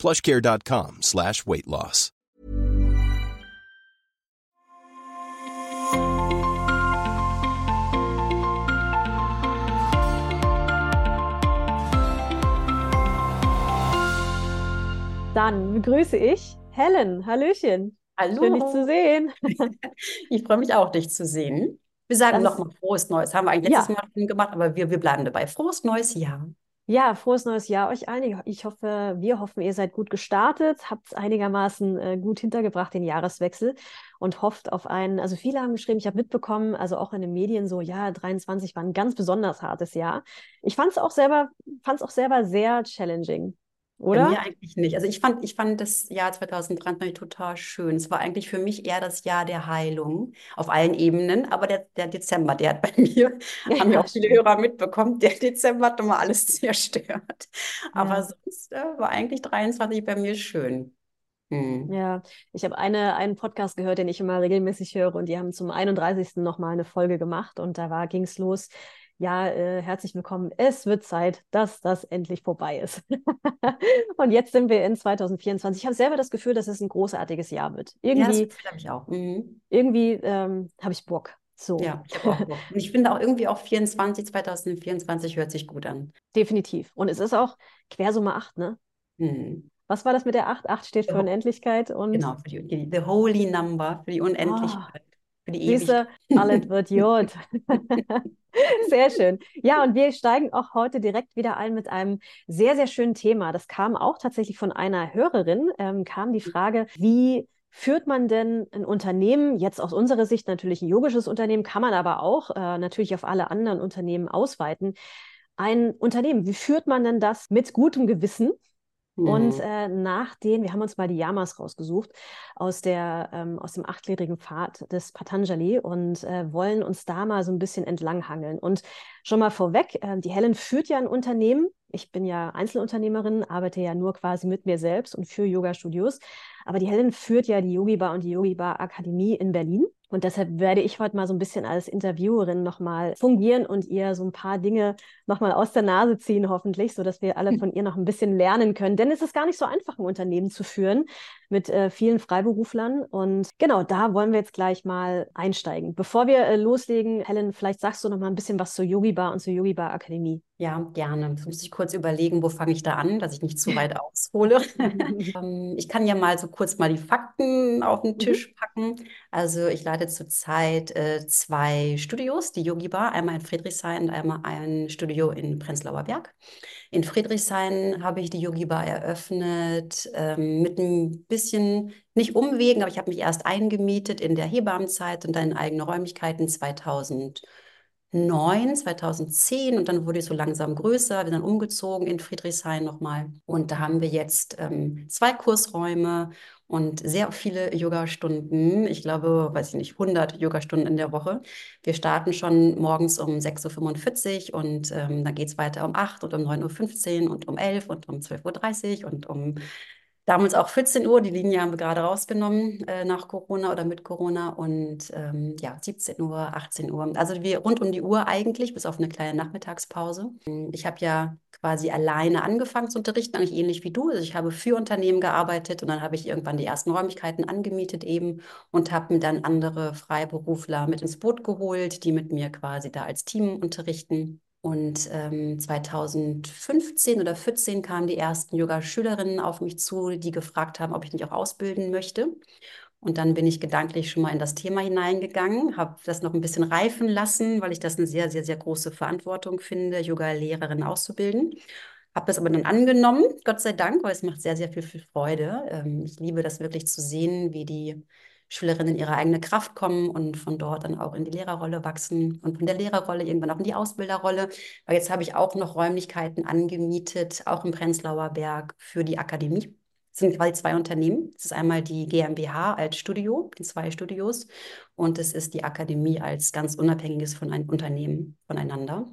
plushcare.com slash weight loss. Dann begrüße ich Helen. Hallöchen. Hallo. Schön, dich zu sehen. Ich freue mich auch, dich zu sehen. Wir sagen nochmal frohes Neues. Haben wir eigentlich Ja. letztes Mal schon gemacht, aber wir, wir bleiben dabei. Frohes neues Jahr. Ja, frohes neues Jahr euch allen. Ich hoffe, wir hoffen, ihr seid gut gestartet, habt es einigermaßen äh, gut hintergebracht, den Jahreswechsel und hofft auf einen, also viele haben geschrieben, ich habe mitbekommen, also auch in den Medien so, ja, 23 war ein ganz besonders hartes Jahr. Ich fand es auch selber, fand es auch selber sehr challenging, Bei oder? mir eigentlich nicht. Also ich fand, ich fand das Jahr 2023 total schön. Es war eigentlich für mich eher das Jahr der Heilung auf allen Ebenen. Aber der, der Dezember, der hat bei mir, haben ja auch viele Hörer mitbekommen, der Dezember hat nochmal alles zerstört. Aber Ja. sonst äh, war eigentlich 23 bei mir schön. Hm. Ja, ich habe eine, einen Podcast gehört, den ich immer regelmäßig höre und die haben zum 31. nochmal eine Folge gemacht und da war, ging es los. Ja, äh, herzlich willkommen. Es wird Zeit, dass das endlich vorbei ist. Und jetzt sind wir in 2024. Ich habe selber das Gefühl, dass es ein großartiges Jahr wird. Ja, das Irgendwie, Gefühl habe ich auch. Mhm. irgendwie ähm, habe ich Bock. So, Ja, ich habe auch Bock. Und ich finde auch irgendwie auch 24, 2024 hört sich gut an. definitiv. Und es ist auch Quersumme 8, ne? Mhm. Was war das mit der 8? 8 steht für Ja. Unendlichkeit und Genau, für die, die the holy number, für die Unendlichkeit, für die Siehste, alles wird Jod. Sehr schön. Ja, und wir steigen auch heute direkt wieder ein mit einem sehr, sehr schönen Thema. Das kam auch tatsächlich von einer Hörerin, ähm, kam die Frage, wie führt man denn ein Unternehmen, jetzt aus unserer Sicht natürlich ein yogisches Unternehmen, kann man aber auch äh, natürlich auf alle anderen Unternehmen ausweiten. Ein Unternehmen, wie führt man denn das mit gutem Gewissen? Und Mhm. äh, nach den, wir haben uns mal die Yamas rausgesucht aus, der, ähm, aus dem achtgliedrigen Pfad des Patanjali und äh, wollen uns da mal so ein bisschen entlanghangeln. Und schon mal vorweg, äh, die Helen führt ja ein Unternehmen. Ich bin ja Einzelunternehmerin, arbeite ja nur quasi mit mir selbst und für Yoga-Studios. Aber die Helen führt ja die Yogi Bar und die Yogi Bar Akademie in Berlin. Und deshalb werde ich heute mal so ein bisschen als Interviewerin nochmal fungieren und ihr so ein paar Dinge nochmal aus der Nase ziehen, hoffentlich, sodass wir alle von ihr noch ein bisschen lernen können. Denn es ist gar nicht so einfach, ein Unternehmen zu führen mit äh, vielen Freiberuflern. Und genau, da wollen wir jetzt gleich mal einsteigen. Bevor wir äh, loslegen, Helen, vielleicht sagst du noch mal ein bisschen was zur Yogi Bar und zur Yogi Bar Akademie. Ja, gerne. Jetzt muss ich kurz überlegen, wo fange ich da an, dass ich nicht zu weit aushole. Ähm, Ich kann ja mal so kurz mal die Fakten auf den Mhm. Tisch packen. Also ich leite zurzeit äh, zwei Studios, die Yogi Bar, einmal in Friedrichshain und einmal ein Studio in Prenzlauer Berg. In Friedrichshain habe ich die Yogi Bar eröffnet, ähm, mit ein bisschen, nicht Umwegen, aber ich habe mich erst eingemietet in der Hebammenzeit und dann in eigene Räumlichkeiten 2009, 2010 und dann wurde ich so langsam größer, bin dann umgezogen in Friedrichshain nochmal und da haben wir jetzt ähm, zwei Kursräume und sehr viele Yogastunden. Ich glaube, weiß ich nicht, 100 Yogastunden in der Woche. Wir starten schon morgens um 6.45 Uhr und ähm, dann geht es weiter um 8 und um 9.15 Uhr und um 11 und um 12.30 Uhr und um damals auch 14 Uhr. Die Linie haben wir gerade rausgenommen äh, nach Corona oder mit Corona und ähm, ja, 17 Uhr, 18 Uhr. Also wir rund um die Uhr eigentlich, bis auf eine kleine Nachmittagspause. Ich habe ja quasi alleine angefangen zu unterrichten, eigentlich ähnlich wie du. Also ich habe für Unternehmen gearbeitet und dann habe ich irgendwann die ersten Räumlichkeiten angemietet eben und habe mir dann andere Freiberufler mit ins Boot geholt, die mit mir quasi da als Team unterrichten. Und ähm, 2015 oder 14 kamen die ersten Yoga-Schülerinnen auf mich zu, die gefragt haben, ob ich nicht auch ausbilden möchte. Und dann bin ich gedanklich schon mal in das Thema hineingegangen, habe das noch ein bisschen reifen lassen, weil ich das eine sehr, sehr, sehr große Verantwortung finde, Yoga-Lehrerinnen auszubilden. Habe das aber dann angenommen, Gott sei Dank, weil es macht sehr, sehr viel, viel Freude. Ähm, ich liebe das wirklich zu sehen, wie die Schülerinnen in ihre eigene Kraft kommen und von dort dann auch in die Lehrerrolle wachsen und von der Lehrerrolle irgendwann auch in die Ausbilderrolle. Weil jetzt habe ich auch noch Räumlichkeiten angemietet, auch im Prenzlauer Berg für die Akademie. sind quasi zwei Unternehmen. Das ist einmal die GmbH als Studio, die zwei Studios, und es ist die Akademie als ganz unabhängiges von einem Unternehmen voneinander.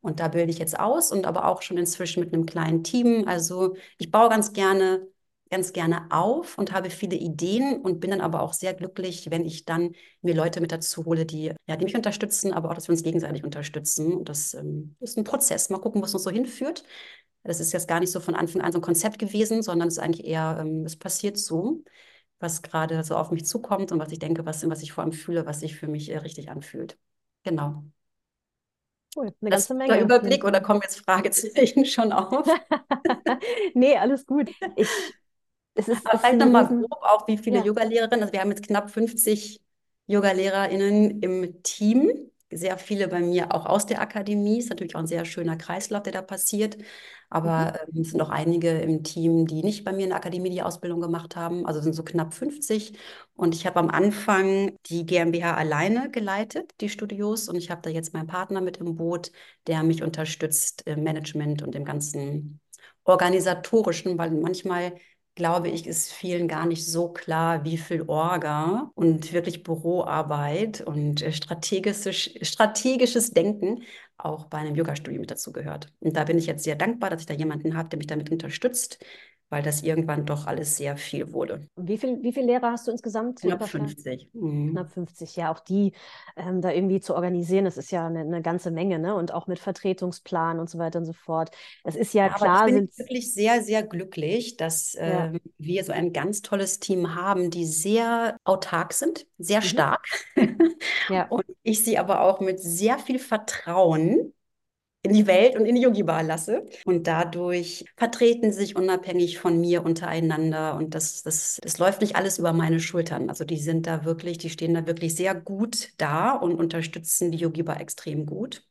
Und da bilde ich jetzt aus und aber auch schon inzwischen mit einem kleinen Team. Also ich baue ganz gerne, ganz gerne auf und habe viele Ideen und bin dann aber auch sehr glücklich, wenn ich dann mir Leute mit dazu hole, die, ja, die mich unterstützen, aber auch, dass wir uns gegenseitig unterstützen. Und das ähm, ist ein Prozess. Mal gucken, was uns so hinführt. Das ist jetzt gar nicht so von Anfang an so ein Konzept gewesen, sondern es ist eigentlich eher, ähm, es passiert so, was gerade so auf mich zukommt und was ich denke, was, was ich vor allem fühle, was sich für mich äh, richtig anfühlt. Genau. Cool, eine Das ganze Menge. der Überblick oder kommen jetzt Fragezeichen schon auf? nee, alles gut. Ich, es ist, Aber vielleicht nochmal grob auch, wie viele Ja. Yoga-Lehrerinnen. Also wir haben jetzt knapp 50 Yoga-LehrerInnen im Team. Sehr viele bei mir auch aus der Akademie. Ist natürlich auch ein sehr schöner Kreislauf, der da passiert. Mhm. Aber ähm, es sind auch einige im Team, die nicht bei mir in der Akademie die Ausbildung gemacht haben. Also es sind so knapp 50. Und ich habe am Anfang die GmbH alleine geleitet, die Studios. Und ich habe da jetzt meinen Partner mit im Boot, der mich unterstützt im Management und im ganzen organisatorischen, weil manchmal glaube ich, ist vielen gar nicht so klar, wie viel Orga und wirklich Büroarbeit und äh, strategisches, strategisches Denken auch bei einem Yoga-Studio mit dazu gehört. Und da bin ich jetzt sehr dankbar, dass ich da jemanden habe, der mich damit unterstützt, weil das irgendwann doch alles sehr viel wurde. Wie viel, wie viele Lehrer hast du insgesamt? Knapp ungefähr? 50. Mhm. Knapp 50, ja, auch die ähm, da irgendwie zu organisieren, das ist ja eine, eine ganze Menge, ne? Und auch mit Vertretungsplan und so weiter und so fort. Es ist ja Ja, aber klar, ich bin sind wirklich sehr, sehr glücklich, dass ja, ähm, wir so ein ganz tolles Team haben, die sehr autark sind, sehr mhm, stark. ja, Und ich sie aber auch mit sehr viel Vertrauen in die Welt und in die Yogi-Bar lasse. Und dadurch vertreten sie sich unabhängig von mir untereinander. Und das, das, das läuft nicht alles über meine Schultern. Also die sind da wirklich, die stehen da wirklich sehr gut da und unterstützen die Yogi-Bar extrem gut.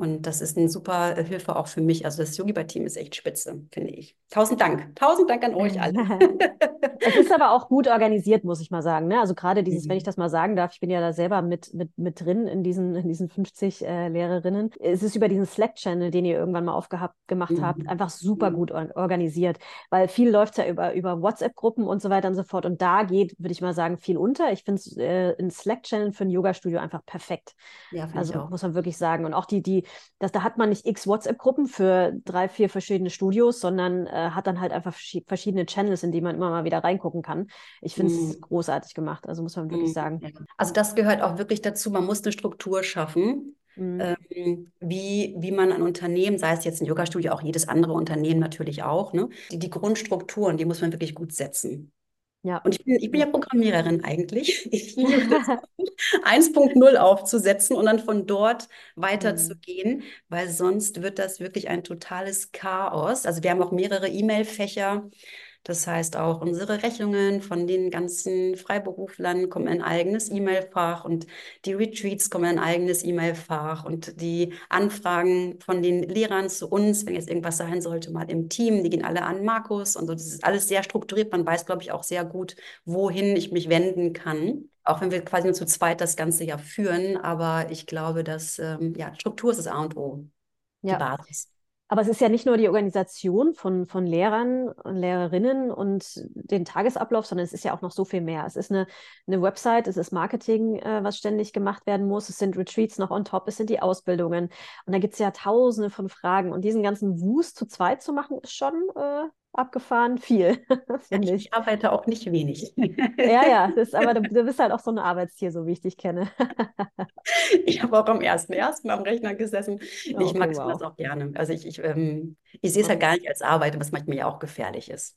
Und das ist eine super äh, Hilfe auch für mich. Also das Yogi-Bar-Team ist echt spitze, finde ich. Tausend Dank. Tausend Dank an euch alle. Es ist aber auch gut organisiert, muss ich mal sagen. Ne? Also gerade dieses, wenn ich Mhm. das mal sagen darf, ich bin ja da selber mit, mit, mit drin in diesen, in diesen 50 äh, Lehrerinnen. Es ist über diesen Slack-Channel, den ihr irgendwann mal aufgehabt gemacht habt, Mhm. einfach super Mhm. gut or organisiert. Weil viel läuft ja über, über WhatsApp-Gruppen und so weiter und so fort. Und da geht, würde ich mal sagen, viel unter. Ich finde es äh, ein Slack-Channel für ein Yoga-Studio einfach perfekt. Ja, finde ich Also muss man wirklich sagen. Und auch die, die, das, da hat man nicht x WhatsApp-Gruppen für drei, vier verschiedene Studios, sondern äh, hat dann halt einfach verschi- verschiedene Channels, in die man immer mal wieder reingucken kann. Ich finde es Mhm. großartig gemacht, also muss man wirklich Mhm. sagen. Also das gehört auch wirklich dazu. Man muss eine Struktur schaffen, Mhm. ähm, wie, wie man ein Unternehmen, sei es jetzt ein Yoga-Studio, auch jedes andere Unternehmen natürlich auch, ne? Die, die Grundstrukturen, die muss man wirklich gut setzen. Ja, Und ich bin, ich bin ja. Programmiererin eigentlich. Ich liebe das, 1.0 aufzusetzen und dann von dort Mhm. weiterzugehen, weil sonst wird das wirklich ein totales Chaos. Also wir haben auch mehrere E-Mail-Fächer. Das heißt auch unsere Rechnungen von den ganzen Freiberuflern kommen in ein eigenes E-Mail-Fach und die Retreats kommen in ein eigenes E-Mail-Fach und die Anfragen von den Lehrern zu uns, wenn jetzt irgendwas sein sollte, mal im Team, die gehen alle an Markus und so. Das ist alles sehr strukturiert. Man weiß, glaube ich, auch sehr gut, wohin ich mich wenden kann. Auch wenn wir quasi nur zu zweit das ganze ja führen, aber ich glaube, dass ähm, ja, Struktur ist das A und O, die Ja. Basis. Aber es ist ja nicht nur die Organisation von, von Lehrern und Lehrerinnen und den Tagesablauf, sondern es ist ja auch noch so viel mehr. Es ist eine, eine Website, es ist Marketing, äh, was ständig gemacht werden muss, es sind Retreats noch on top, es sind die Ausbildungen. Und da gibt es ja tausende von Fragen. Und diesen ganzen Wust zu zweit zu machen, ist schon äh, abgefahren viel, Ja, ich arbeite auch nicht wenig. Ja, ja, das ist, aber du, du bist halt auch so ein Arbeitstier, so wie ich dich kenne. Ich habe auch am ersten ersten am Rechner gesessen. Nee, ich mag okay, sowas wow. auch gerne. Also ich, ich, ähm, ich sehe es halt gar nicht als Arbeit, was manchmal ja auch gefährlich ist.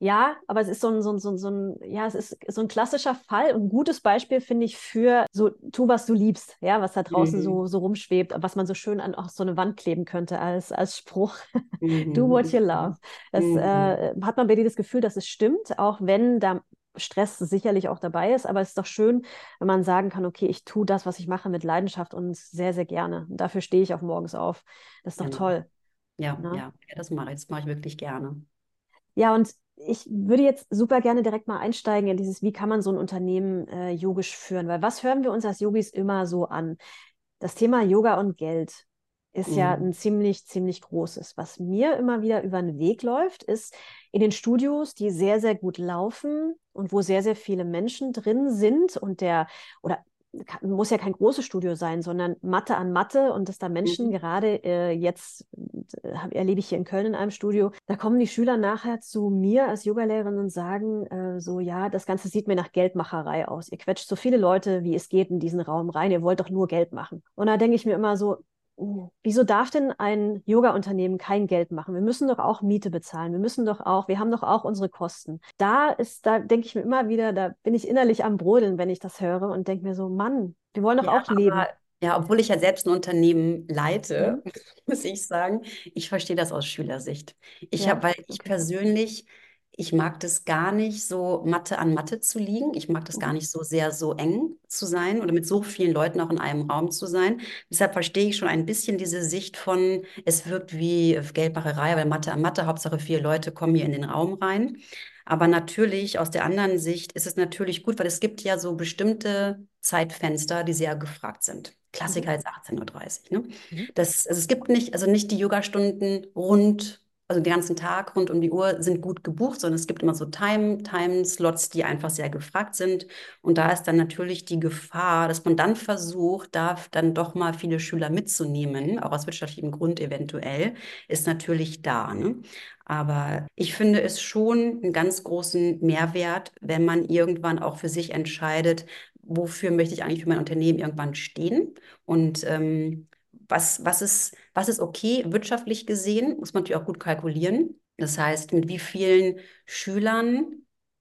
Ja, aber es ist so ein, so ein, so ein, so ein, ja, es ist so ein klassischer Fall und ein gutes Beispiel, finde ich, für so, tu, was du liebst, ja, was da draußen Mhm. so, so rumschwebt, was man so schön an auch so eine Wand kleben könnte als, als Spruch. Do Mhm. what you love. Das Mhm. äh, hat man bei dir das Gefühl, dass es stimmt, auch wenn da Stress sicherlich auch dabei ist, aber es ist doch schön, wenn man sagen kann, okay, ich tue das, was ich mache, mit Leidenschaft und sehr, sehr gerne. Und dafür stehe ich auch morgens auf. Das ist doch Genau. toll. Ja, Ne? ja, ja, das mache ich. Das mache ich wirklich gerne. Ja, und ich würde jetzt super gerne direkt mal einsteigen in dieses, wie kann man so ein Unternehmen äh, yogisch führen? Weil was hören wir uns als Yogis immer so an? Das Thema Yoga und Geld. Ist mhm. ja ein ziemlich, ziemlich großes. Was mir immer wieder über den Weg läuft, ist in den Studios, die sehr, sehr gut laufen und wo sehr, sehr viele Menschen drin sind und der, oder muss ja kein großes Studio sein, sondern Mathe an Mathe und dass da Menschen mhm. gerade äh, jetzt äh, erlebe ich hier in Köln in einem Studio, da kommen die Schüler nachher zu mir als Yogalehrerin und sagen äh, so, ja, das Ganze sieht mir nach Geldmacherei aus. Ihr quetscht so viele Leute, wie es geht, in diesen Raum rein. Ihr wollt doch nur Geld machen. Und da denke ich mir immer so, Wieso darf denn ein Yoga-Unternehmen kein Geld machen? Wir müssen doch auch Miete bezahlen. Wir müssen doch auch, wir haben doch auch unsere Kosten. Da ist, da denke ich mir immer wieder, da bin ich innerlich am Brodeln, wenn ich das höre und denke mir so, Mann, wir wollen doch ja, auch leben. Aber, ja, obwohl ich ja selbst ein Unternehmen leite, mhm. muss ich sagen, ich verstehe das aus Schülersicht. Ich ja, habe, weil ich persönlich ich mag das gar nicht so Mathe an Mathe zu liegen. Ich mag das gar mhm. nicht so sehr so eng zu sein oder mit so vielen Leuten auch in einem Raum zu sein. Deshalb verstehe ich schon ein bisschen diese Sicht von, es wirkt wie Geldmacherei, weil Mathe an Mathe, Hauptsache vier Leute kommen hier in den Raum rein. Aber natürlich, aus der anderen Sicht ist es natürlich gut, weil es gibt ja so bestimmte Zeitfenster, die sehr gefragt sind. Klassiker mhm. ist 18.30 Uhr. Ne? Mhm. Das, also es gibt nicht, also nicht die Yogastunden rund also den ganzen Tag rund um die Uhr sind gut gebucht, sondern es gibt immer so Time, Time-Slots, die einfach sehr gefragt sind. Und da ist dann natürlich die Gefahr, dass man dann versucht, da dann doch mal viele Schüler mitzunehmen, auch aus wirtschaftlichem Grund eventuell, ist natürlich da. Ne? Aber ich finde es schon einen ganz großen Mehrwert, wenn man irgendwann auch für sich entscheidet, wofür möchte ich eigentlich für mein Unternehmen irgendwann stehen und ähm, was, was, ist, was ist okay wirtschaftlich gesehen, muss man natürlich auch gut kalkulieren. Das heißt, mit wie vielen Schülern,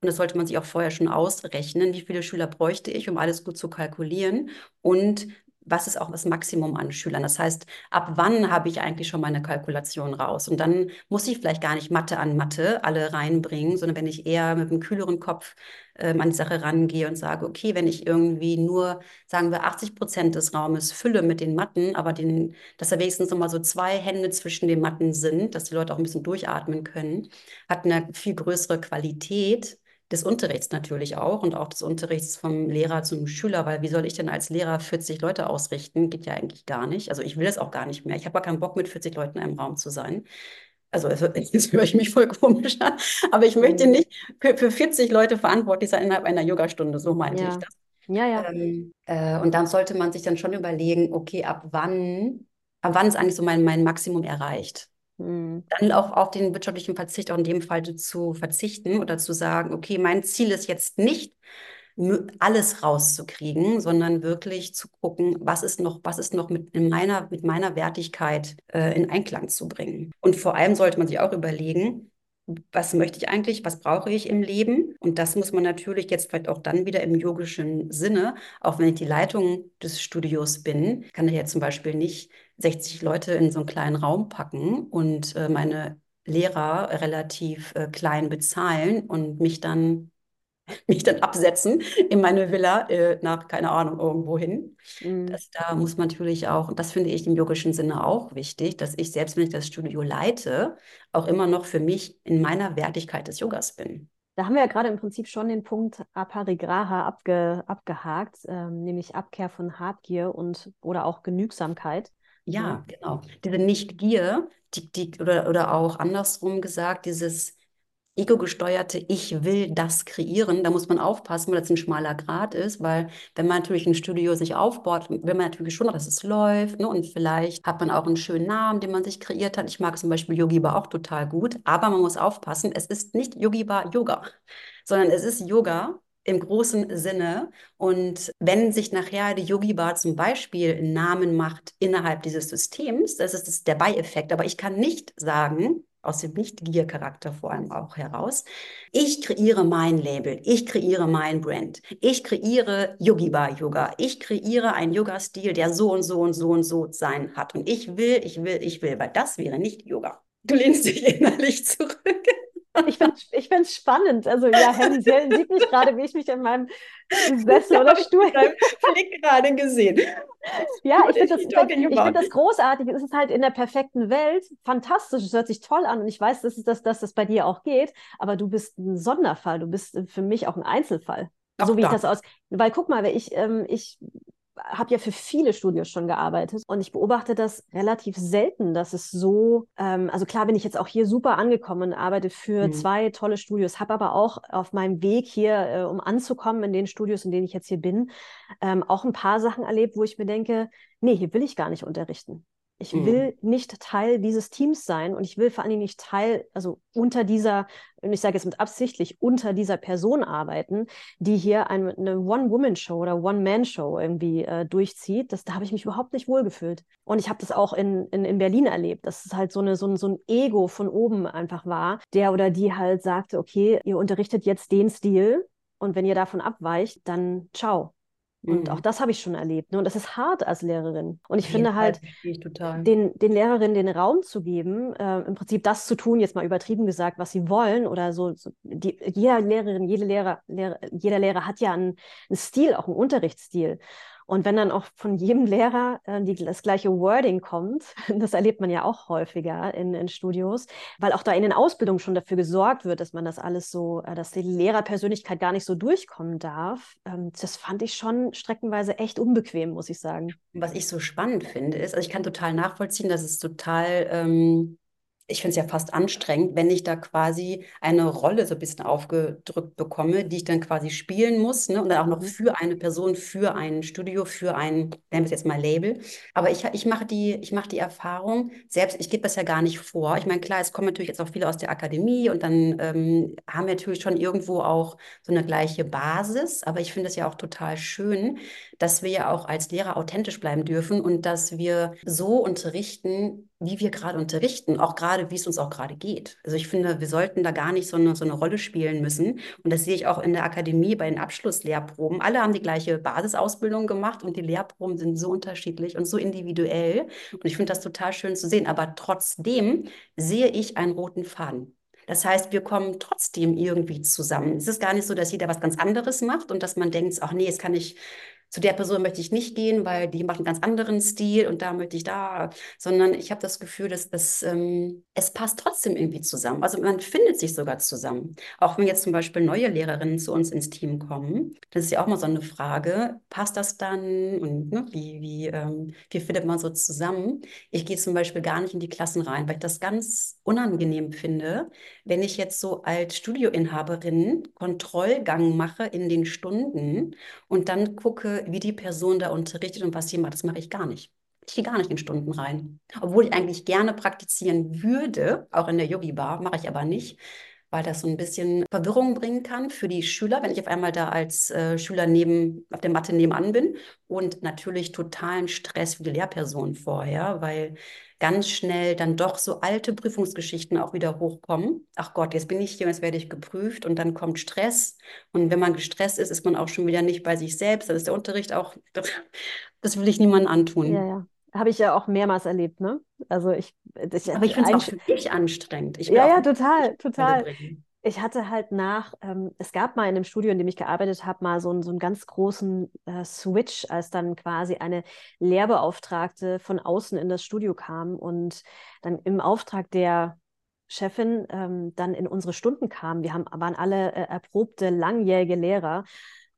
und das sollte man sich auch vorher schon ausrechnen, wie viele Schüler bräuchte ich, um alles gut zu kalkulieren und was ist auch das Maximum an Schülern? Das heißt, ab wann habe ich eigentlich schon meine Kalkulation raus? Und dann muss ich vielleicht gar nicht Mathe an Mathe alle reinbringen, sondern wenn ich eher mit einem kühleren Kopf ähm, an die Sache rangehe und sage, okay, wenn ich irgendwie nur, sagen wir, 80 Prozent des Raumes fülle mit den Matten, aber den, dass da wenigstens nochmal so zwei Hände zwischen den Matten sind, dass die Leute auch ein bisschen durchatmen können, hat eine viel größere Qualität des Unterrichts natürlich auch und auch des Unterrichts vom Lehrer zum Schüler, weil wie soll ich denn als Lehrer 40 Leute ausrichten? Geht ja eigentlich gar nicht. Also ich will es auch gar nicht mehr. Ich habe gar keinen Bock, mit 40 Leuten in einem Raum zu sein. Also jetzt höre ich mich voll komisch an, aber ich möchte mhm. nicht für, für 40 Leute verantwortlich sein innerhalb einer Yogastunde, so meinte ja. ich das. Ja, ja. Ähm, äh, und dann sollte man sich dann schon überlegen, okay, ab wann, ab wann ist eigentlich so mein, mein Maximum erreicht? Mhm. Dann auch auf den wirtschaftlichen Verzicht auch in dem Fall zu verzichten oder zu sagen, okay, mein Ziel ist jetzt nicht, alles rauszukriegen, sondern wirklich zu gucken, was ist noch, was ist noch mit, in meiner, mit meiner Wertigkeit äh, in Einklang zu bringen. Und vor allem sollte man sich auch überlegen, was möchte ich eigentlich, was brauche ich im Leben? Und das muss man natürlich jetzt vielleicht auch dann wieder im yogischen Sinne, auch wenn ich die Leitung des Studios bin, kann ich ja zum Beispiel nicht 60 Leute in so einen kleinen Raum packen und äh, meine Lehrer relativ äh, klein bezahlen und mich dann mich dann absetzen in meine Villa äh, nach, keine Ahnung, irgendwo hin. Mhm. Das, da muss man natürlich auch, und das finde ich im yogischen Sinne auch wichtig, dass ich selbst, wenn ich das Studio leite, auch immer noch für mich in meiner Wertigkeit des Yogas bin. Da haben wir ja gerade im Prinzip schon den Punkt Aparigraha abge, abgehakt, ähm, nämlich Abkehr von Habgier und oder auch Genügsamkeit. Ja. Ne? genau. Diese Nicht-Gier, die, die, oder, oder auch andersrum gesagt, dieses ego-gesteuerte Ich will das kreieren, da muss man aufpassen, weil das ein schmaler Grad ist, weil wenn man natürlich ein Studio sich aufbaut, will man natürlich schon, dass es läuft ne? und vielleicht hat man auch einen schönen Namen, den man sich kreiert hat. Ich mag zum Beispiel Yogi Bar auch total gut, aber man muss aufpassen, es ist nicht Yogi Bar Yoga, sondern es ist Yoga im großen Sinne. Und wenn sich nachher die Yogi Bar zum Beispiel Namen macht innerhalb dieses Systems, das ist der Beieffekt. Aber ich kann nicht sagen, aus dem Nicht-Gier-Charakter vor allem auch heraus. Ich kreiere mein Label, ich kreiere mein Brand, ich kreiere Yogi Bar Yoga, ich kreiere einen Yoga-Stil, der so und so und so und so sein hat. Und ich will, ich will, ich will, weil das wäre nicht Yoga. Du lehnst dich innerlich zurück. Ich finde es ich find's spannend. Also ja, Henny sieht mich gerade, wie ich mich in meinem Sessel oder Stuhl... Flick gerade gesehen. Ja, ich finde das, find, find das großartig. Es ist halt in der perfekten Welt fantastisch. Es hört sich toll an und ich weiß, dass, dass, dass das bei dir auch geht. Aber du bist ein Sonderfall. Du bist für mich auch ein Einzelfall. Ach, so wie da. ich das aus... Weil guck mal, ich, ähm, ich habe ja für viele Studios schon gearbeitet und ich beobachte das relativ selten, dass es so, ähm, also klar bin ich jetzt auch hier super angekommen, arbeite für mhm. zwei tolle Studios, habe aber auch auf meinem Weg hier, äh, um anzukommen in den Studios, in denen ich jetzt hier bin, ähm, auch ein paar Sachen erlebt, wo ich mir denke, nee, hier will ich gar nicht unterrichten. Ich mhm. will nicht Teil dieses Teams sein und ich will vor allen Dingen nicht Teil, also unter dieser, und ich sage jetzt mit absichtlich, unter dieser Person arbeiten, die hier eine, eine One-Woman-Show oder One-Man-Show irgendwie äh, durchzieht. Das, da habe ich mich überhaupt nicht wohlgefühlt. Und ich habe das auch in, in, in Berlin erlebt, dass es halt so, eine, so, ein, so ein Ego von oben einfach war, der oder die halt sagte, okay, ihr unterrichtet jetzt den Stil und wenn ihr davon abweicht, dann ciao. Und auch mhm. das habe ich schon erlebt. Ne? Und das ist hart als Lehrerin. Und ich finde halt, ich den, den Lehrerinnen den Raum zu geben, äh, im Prinzip das zu tun, jetzt mal übertrieben gesagt, was sie wollen oder so. so die, jeder Lehrerin, jede Lehrer, Lehrer, jeder Lehrer hat ja einen, einen Stil, auch einen Unterrichtsstil. Und wenn dann auch von jedem Lehrer äh, die, das gleiche Wording kommt, das erlebt man ja auch häufiger in, in Studios, weil auch da in den Ausbildungen schon dafür gesorgt wird, dass man das alles so, äh, dass die Lehrerpersönlichkeit gar nicht so durchkommen darf, ähm, das fand ich schon streckenweise echt unbequem, muss ich sagen. Was ich so spannend finde, ist, also ich kann total nachvollziehen, dass es total ähm ich finde es ja fast anstrengend, wenn ich da quasi eine Rolle so ein bisschen aufgedrückt bekomme, die ich dann quasi spielen muss ne? und dann auch noch mhm. für eine Person, für ein Studio, für ein, nennen wir es jetzt mal Label. Aber ich, ich mache die, ich die Erfahrung, selbst ich gebe das ja gar nicht vor. Ich meine, klar, es kommen natürlich jetzt auch viele aus der Akademie und dann ähm, haben wir natürlich schon irgendwo auch so eine gleiche Basis, aber ich finde es ja auch total schön, dass wir ja auch als Lehrer authentisch bleiben dürfen und dass wir so unterrichten, wie wir gerade unterrichten, auch gerade, wie es uns auch gerade geht. Also ich finde, wir sollten da gar nicht so eine, so eine Rolle spielen müssen. Und das sehe ich auch in der Akademie bei den Abschlusslehrproben. Alle haben die gleiche Basisausbildung gemacht und die Lehrproben sind so unterschiedlich und so individuell. Und ich finde das total schön zu sehen. Aber trotzdem sehe ich einen roten Faden. Das heißt, wir kommen trotzdem irgendwie zusammen. Es ist gar nicht so, dass jeder was ganz anderes macht und dass man denkt, ach nee, jetzt kann ich zu der Person möchte ich nicht gehen, weil die macht einen ganz anderen Stil und da möchte ich da, sondern ich habe das Gefühl, dass das, ähm, es passt trotzdem irgendwie zusammen. Also man findet sich sogar zusammen. Auch wenn jetzt zum Beispiel neue Lehrerinnen zu uns ins Team kommen, das ist ja auch mal so eine Frage, passt das dann und ne, wie, wie, ähm, wie findet man so zusammen? Ich gehe zum Beispiel gar nicht in die Klassen rein, weil ich das ganz unangenehm finde, wenn ich jetzt so als Studioinhaberin Kontrollgang mache in den Stunden und dann gucke, wie die Person da unterrichtet und was sie macht. Das mache ich gar nicht. Ich gehe gar nicht in Stunden rein. Obwohl ich eigentlich gerne praktizieren würde, auch in der Yogi-Bar, mache ich aber nicht, weil das so ein bisschen Verwirrung bringen kann für die Schüler, wenn ich auf einmal da als äh, Schüler neben, auf der Matte nebenan bin und natürlich totalen Stress für die Lehrperson vorher, weil ganz schnell dann doch so alte Prüfungsgeschichten auch wieder hochkommen. Ach Gott, jetzt bin ich hier jetzt werde ich geprüft und dann kommt Stress. Und wenn man gestresst ist, ist man auch schon wieder nicht bei sich selbst. Dann ist der Unterricht auch, das will ich niemandem antun. Ja, ja. Habe ich ja auch mehrmals erlebt, ne? Also ich, ich aber ich finde es auch für dich anstrengend. ja, ja, total, total ich hatte halt nach, ähm, es gab mal in dem Studio, in dem ich gearbeitet habe, mal so, einen, so einen ganz großen äh, Switch, als dann quasi eine Lehrbeauftragte von außen in das Studio kam und dann im Auftrag der Chefin ähm, dann in unsere Stunden kam. Wir haben, waren alle äh, erprobte, langjährige Lehrer.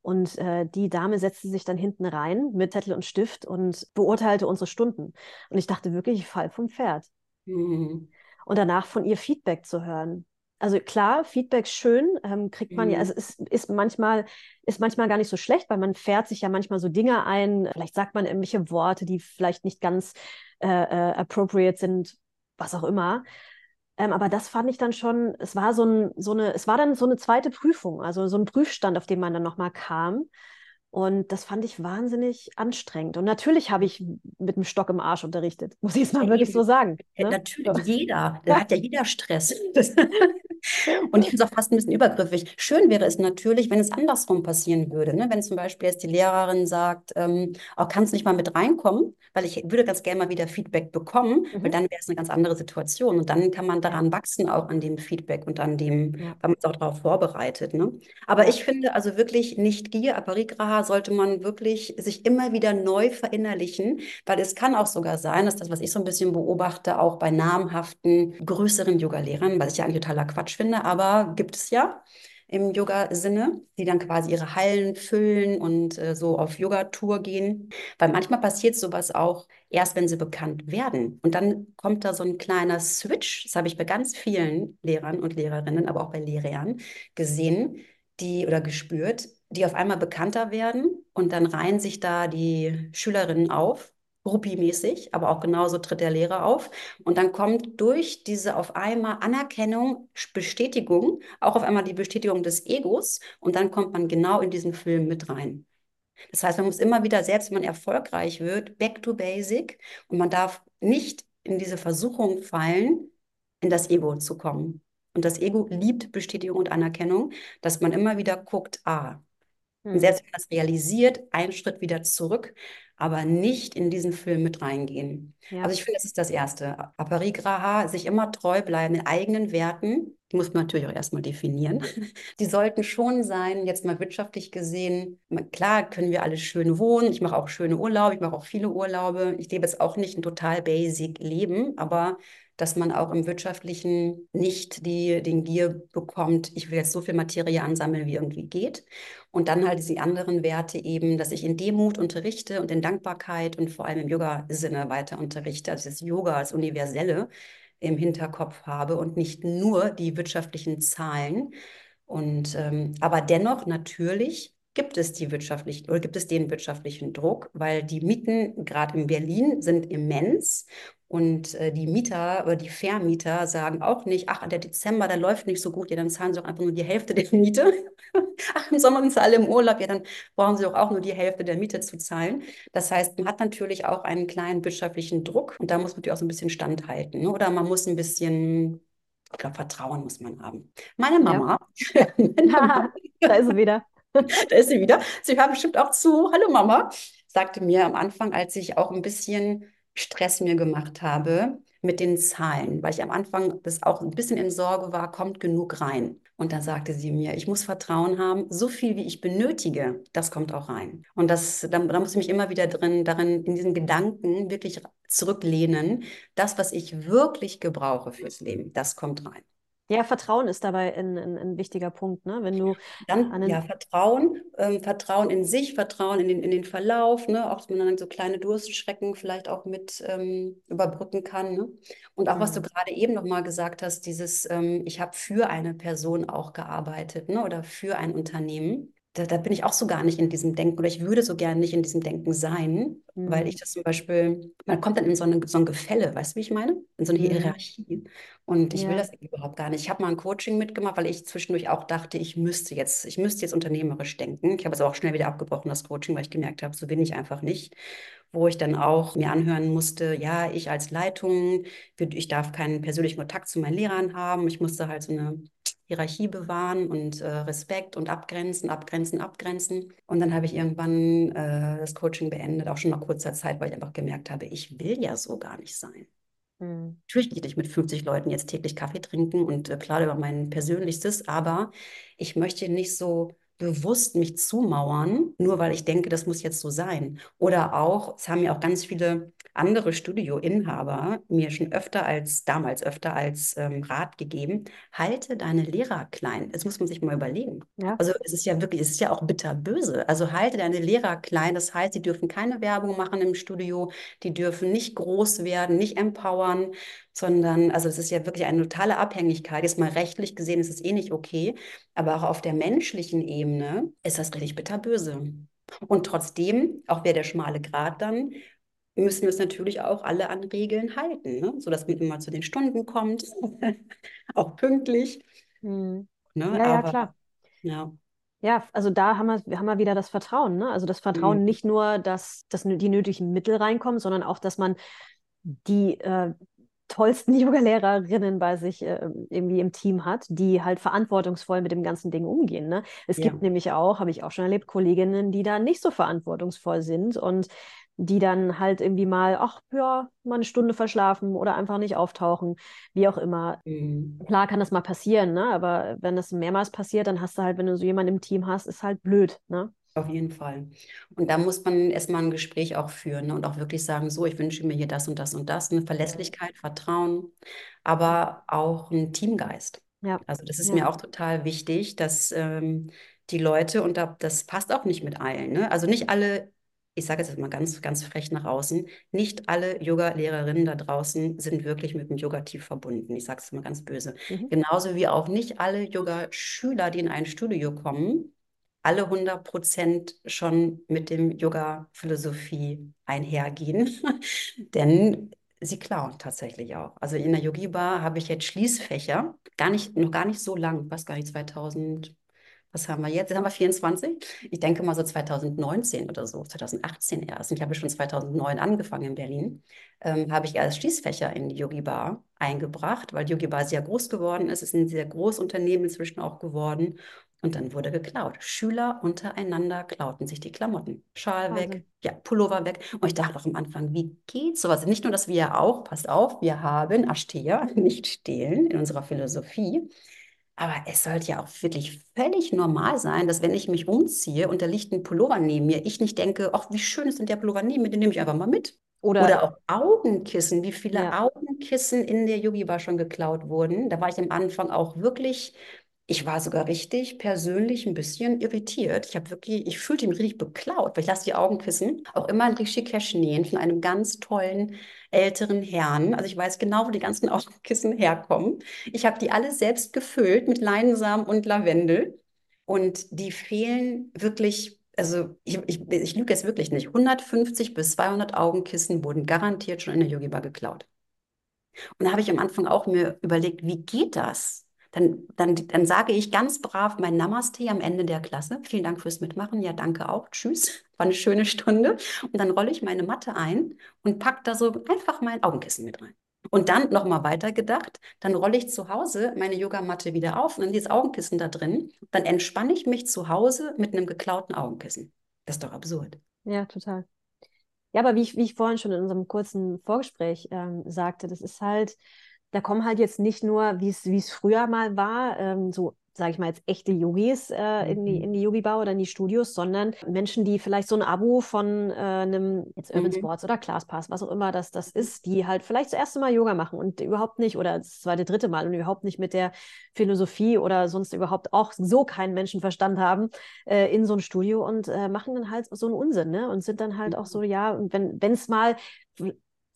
Und äh, die Dame setzte sich dann hinten rein mit Zettel und Stift und beurteilte unsere Stunden. Und ich dachte wirklich, ich fall vom Pferd. Mhm. Und danach von ihr Feedback zu hören also klar, Feedback schön, ähm, kriegt man mhm. ja, also es ist manchmal, ist manchmal gar nicht so schlecht, weil man fährt sich ja manchmal so Dinge ein, vielleicht sagt man irgendwelche Worte, die vielleicht nicht ganz äh, äh, appropriate sind, was auch immer. Ähm, aber das fand ich dann schon, es war so, ein, so eine, es war dann so eine zweite Prüfung, also so ein Prüfstand, auf den man dann nochmal kam. Und das fand ich wahnsinnig anstrengend. Und natürlich habe ich mit dem Stock im Arsch unterrichtet, muss ich jetzt mal wirklich so sagen. Ja, ne? Natürlich, jeder. Da hat ja jeder Stress. Und ich finde es auch fast ein bisschen übergriffig. Schön wäre es natürlich, wenn es andersrum passieren würde. Ne? Wenn zum Beispiel jetzt die Lehrerin sagt, ähm, auch kannst du nicht mal mit reinkommen, weil ich würde ganz gerne mal wieder Feedback bekommen, mhm. weil dann wäre es eine ganz andere Situation. Und dann kann man daran wachsen, auch an dem Feedback und an dem, ja. weil man es auch darauf vorbereitet. Ne? Aber ich finde also wirklich nicht Gier, Aparigraha sollte man wirklich sich immer wieder neu verinnerlichen, weil es kann auch sogar sein, dass das, was ich so ein bisschen beobachte, auch bei namhaften, größeren Yoga-Lehrern, was ich ja eigentlich totaler Quatsch finde, aber gibt es ja, im Yoga-Sinne, die dann quasi ihre Hallen füllen und äh, so auf Yoga-Tour gehen. Weil manchmal passiert sowas auch erst, wenn sie bekannt werden. Und dann kommt da so ein kleiner Switch. Das habe ich bei ganz vielen Lehrern und Lehrerinnen, aber auch bei Lehrern gesehen, die oder gespürt, die auf einmal bekannter werden und dann reihen sich da die Schülerinnen auf Gruppi-mäßig, aber auch genauso tritt der Lehrer auf. Und dann kommt durch diese auf einmal Anerkennung, Bestätigung, auch auf einmal die Bestätigung des Egos und dann kommt man genau in diesen Film mit rein. Das heißt, man muss immer wieder, selbst wenn man erfolgreich wird, back to basic und man darf nicht in diese Versuchung fallen, in das Ego zu kommen. Und das Ego liebt Bestätigung und Anerkennung, dass man immer wieder guckt, ah, und hm. selbst wenn man das realisiert, einen Schritt wieder zurück, aber nicht in diesen Film mit reingehen. Ja. Also ich finde, das ist das Erste. Aparigraha, sich immer treu bleiben in eigenen Werten. Die muss man natürlich auch erstmal definieren. Die sollten schon sein, jetzt mal wirtschaftlich gesehen. Klar können wir alle schön wohnen. Ich mache auch schöne Urlaube. Ich mache auch viele Urlaube. Ich lebe jetzt auch nicht ein total basic Leben, aber dass man auch im Wirtschaftlichen nicht die, den Gier bekommt, ich will jetzt so viel Materie ansammeln, wie irgendwie geht. Und dann halt die anderen Werte eben, dass ich in Demut unterrichte und in Dankbarkeit und vor allem im Yoga-Sinne weiter unterrichte, also das Yoga als Universelle im Hinterkopf habe und nicht nur die wirtschaftlichen Zahlen. Und ähm, aber dennoch natürlich gibt es die wirtschaftlichen oder gibt es den wirtschaftlichen Druck, weil die Mieten gerade in Berlin sind immens und äh, die Mieter oder die Vermieter sagen auch nicht, ach, der Dezember, der läuft nicht so gut, ja, dann zahlen sie auch einfach nur die Hälfte der Miete. ach, im Sommer sind sie alle im Urlaub, ja, dann brauchen sie auch, auch nur die Hälfte der Miete zu zahlen. Das heißt, man hat natürlich auch einen kleinen wirtschaftlichen Druck und da muss man natürlich auch so ein bisschen standhalten. Ne? Oder man muss ein bisschen, ich glaube, Vertrauen muss man haben. Meine Mama, ja. da ist sie wieder. da ist sie wieder. Sie hört bestimmt auch zu. Hallo Mama, sagte mir am Anfang, als ich auch ein bisschen Stress mir gemacht habe mit den Zahlen, weil ich am Anfang das auch ein bisschen in Sorge war, kommt genug rein. Und dann sagte sie mir, ich muss Vertrauen haben, so viel wie ich benötige, das kommt auch rein. Und das, da, da muss ich mich immer wieder drin, darin, in diesen Gedanken wirklich zurücklehnen. Das, was ich wirklich gebrauche fürs Leben, das kommt rein. Ja, Vertrauen ist dabei ein, ein, ein, wichtiger Punkt, ne? Wenn du dann ja Vertrauen, ähm, Vertrauen in sich, Vertrauen in den, in den Verlauf, ne? Auch dass man dann so kleine Durstschrecken vielleicht auch mit ähm, überbrücken kann. Ne? Und auch mhm. was du mhm. gerade eben nochmal gesagt hast, dieses, ähm, ich habe für eine Person auch gearbeitet, ne? Oder für ein Unternehmen da, da, bin ich auch so gar nicht in diesem Denken oder ich würde so gerne nicht in diesem Denken sein, mhm. weil ich das zum Beispiel, man kommt dann in so, eine, so ein Gefälle, weißt du, wie ich meine? In so eine mhm. Hierarchie. Und ich ja. will das überhaupt gar nicht. Ich habe mal ein Coaching mitgemacht, weil ich zwischendurch auch dachte, ich müsste jetzt, ich müsste jetzt unternehmerisch denken. Ich habe es auch schnell wieder abgebrochen, das Coaching, weil ich gemerkt habe, so bin ich einfach nicht wo ich dann auch mir anhören musste, ja, ich als Leitung, ich darf keinen persönlichen Kontakt zu meinen Lehrern haben. Ich musste halt so eine Hierarchie bewahren und äh, Respekt und abgrenzen, abgrenzen, abgrenzen. Und dann habe ich irgendwann äh, das Coaching beendet, auch schon nach kurzer Zeit, weil ich einfach gemerkt habe, ich will ja so gar nicht sein. Mhm. Natürlich geht ich mit 50 Leuten jetzt täglich Kaffee trinken und äh, klar über mein Persönlichstes, aber ich möchte nicht so bewusst mich zumauern, nur weil ich denke, das muss jetzt so sein. Oder auch, es haben ja auch ganz viele andere Studioinhaber mir schon öfter als, damals öfter als ähm, Rat gegeben, halte deine Lehrer klein. Das muss man sich mal überlegen. Ja. Also es ist ja wirklich, es ist ja auch bitterböse. Also halte deine Lehrer klein. Das heißt, sie dürfen keine Werbung machen im Studio, die dürfen nicht groß werden, nicht empowern, sondern, also es ist ja wirklich eine totale Abhängigkeit. Jetzt mal rechtlich gesehen ist es eh nicht okay, aber auch auf der menschlichen Ebene ist das richtig bitterböse. Und trotzdem, auch wer der schmale Grat dann, müssen wir es natürlich auch alle an Regeln halten, ne? sodass man immer zu den Stunden kommt, auch pünktlich. Hm. Ne? Ja, aber, ja, klar. Ja. Ja, also da haben wir, haben wir wieder das Vertrauen. Ne? Also das Vertrauen mhm. nicht nur, dass, dass die nötigen Mittel reinkommen, sondern auch, dass man die, äh, tollsten Yoga-Lehrerinnen bei sich äh, irgendwie im Team hat, die halt verantwortungsvoll mit dem ganzen Ding umgehen. Ne? Es ja. gibt nämlich auch, habe ich auch schon erlebt, Kolleginnen, die da nicht so verantwortungsvoll sind und die dann halt irgendwie mal, ach ja, mal eine Stunde verschlafen oder einfach nicht auftauchen, wie auch immer. Mhm. Klar kann das mal passieren, ne? aber wenn das mehrmals passiert, dann hast du halt, wenn du so jemanden im Team hast, ist halt blöd. Ne? Auf jeden Fall. Und da muss man erstmal ein Gespräch auch führen ne? und auch wirklich sagen, so, ich wünsche mir hier das und das und das, eine Verlässlichkeit, Vertrauen, aber auch ein Teamgeist. Ja. Also das ist ja. mir auch total wichtig, dass ähm, die Leute, und das passt auch nicht mit allen, ne? also nicht alle ich sage jetzt mal ganz, ganz frech nach außen, nicht alle Yoga-Lehrerinnen da draußen sind wirklich mit dem Yoga tief verbunden. Ich sage es mal ganz böse. Mhm. Genauso wie auch nicht alle Yoga-Schüler, die in ein Studio kommen, alle 100 Prozent schon mit dem Yoga-Philosophie einhergehen. Denn sie klauen tatsächlich auch. Also in der Yogi-Bar habe ich jetzt Schließfächer, gar nicht, noch gar nicht so lang, was gar nicht 2000 was haben wir jetzt? Jetzt haben wir 24. Ich denke mal so 2019 oder so, 2018 erst. Ich habe schon 2009 angefangen in Berlin. Ähm, habe ich als Schließfächer in Yogi Bar eingebracht, weil Yogi Bar sehr groß geworden ist. Es ist ein sehr großes Unternehmen inzwischen auch geworden. Und dann wurde geklaut. Schüler untereinander klauten sich die Klamotten. Schal Wahnsinn. weg, ja, Pullover weg. Und ich dachte auch am Anfang, wie geht sowas? Nicht nur, dass wir auch, passt auf, wir haben Ashtea, nicht stehlen in unserer Philosophie. Aber es sollte ja auch wirklich völlig normal sein, dass wenn ich mich umziehe und da liegt ein Pullover neben mir, ich nicht denke, ach, wie schön ist denn der Pullover neben mir, den nehme ich einfach mal mit. Oder, Oder auch Augenkissen, wie viele ja. Augenkissen in der Yogi-Bar schon geklaut wurden. Da war ich am Anfang auch wirklich ich war sogar richtig persönlich ein bisschen irritiert. Ich habe wirklich, ich fühlte mich richtig beklaut, weil ich lasse die Augenkissen auch immer in Rishikesh nähen von einem ganz tollen älteren Herrn. Also ich weiß genau, wo die ganzen Augenkissen herkommen. Ich habe die alle selbst gefüllt mit Leinsamen und Lavendel. Und die fehlen wirklich, also ich, ich, ich lüge jetzt wirklich nicht, 150 bis 200 Augenkissen wurden garantiert schon in der Yogi Bar geklaut. Und da habe ich am Anfang auch mir überlegt, wie geht das? Dann, dann, dann sage ich ganz brav mein Namaste am Ende der Klasse. Vielen Dank fürs Mitmachen. Ja, danke auch. Tschüss. War eine schöne Stunde. Und dann rolle ich meine Matte ein und packe da so einfach mein Augenkissen mit rein. Und dann nochmal weitergedacht, dann rolle ich zu Hause meine Yogamatte wieder auf und dann ist Augenkissen da drin. Dann entspanne ich mich zu Hause mit einem geklauten Augenkissen. Das ist doch absurd. Ja, total. Ja, aber wie ich, wie ich vorhin schon in unserem kurzen Vorgespräch ähm, sagte, das ist halt, da kommen halt jetzt nicht nur, wie es früher mal war, ähm, so sage ich mal jetzt echte Yogis äh, in die, mhm. in die Yogi-Bar oder in die Studios, sondern Menschen, die vielleicht so ein Abo von äh, einem jetzt Urban mhm. Sports oder ClassPass, was auch immer das, das ist, die halt vielleicht das erste Mal Yoga machen und überhaupt nicht oder das zweite, dritte Mal und überhaupt nicht mit der Philosophie oder sonst überhaupt auch so keinen Menschenverstand haben äh, in so ein Studio und äh, machen dann halt so einen Unsinn, ne? Und sind dann halt auch so, mhm. ja, wenn es mal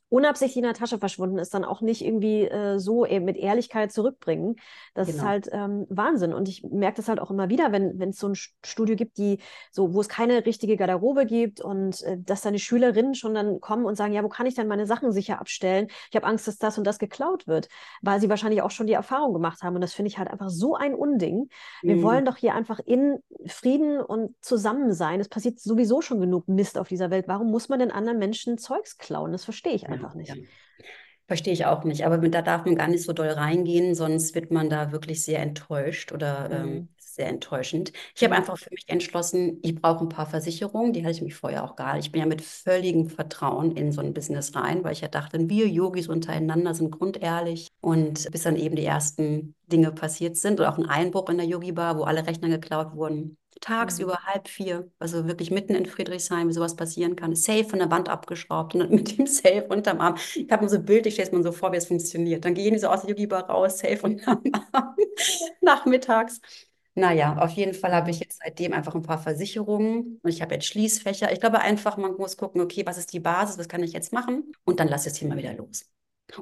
unabsichtlich in der Tasche verschwunden ist, dann auch nicht irgendwie äh, so eben mit Ehrlichkeit zurückbringen. Das genau. ist halt ähm, Wahnsinn. Und ich merke das halt auch immer wieder, wenn es so ein Studio gibt, die so, wo es keine richtige Garderobe gibt und äh, dass deine Schülerinnen schon dann kommen und sagen, ja, wo kann ich denn meine Sachen sicher abstellen? Ich habe Angst, dass das und das geklaut wird, weil sie wahrscheinlich auch schon die Erfahrung gemacht haben. Und das finde ich halt einfach so ein Unding. Wir mhm. wollen doch hier einfach in Frieden und zusammen sein. Es passiert sowieso schon genug Mist auf dieser Welt. Warum muss man den anderen Menschen Zeugs klauen? Das verstehe ich einfach einfach nicht. Ja. Verstehe ich auch nicht. Aber da darf man gar nicht so doll reingehen, sonst wird man da wirklich sehr enttäuscht oder ähm, mhm. ähm, sehr enttäuschend. Ich habe einfach für mich entschlossen, ich brauche ein paar Versicherungen. Die hatte ich mich vorher auch gar nicht. Ich bin ja mit völligem Vertrauen in so ein Business rein, weil ich ja dachte, wir Yogis untereinander sind grundehrlich. Und bis dann eben die ersten Dinge passiert sind oder auch ein Einbruch in der Yogi-Bar, wo alle Rechner geklaut wurden, tagsüber mhm. halb vier, also wirklich mitten in Friedrichshain, wie sowas passieren kann. Safe von der Wand abgeschraubt und mit dem Safe unterm Arm. Ich habe mir so Bild, ich stelle es mir so vor, wie es funktioniert. Dann gehen die so aus der Yogi-Bar raus, Safe unterm Arm, nachmittags. Naja, auf jeden Fall habe ich jetzt seitdem einfach ein paar Versicherungen und ich habe jetzt Schließfächer. Ich glaube einfach, man muss gucken, okay, was ist die Basis, was kann ich jetzt machen? Und dann lasse ich es hier mal wieder los.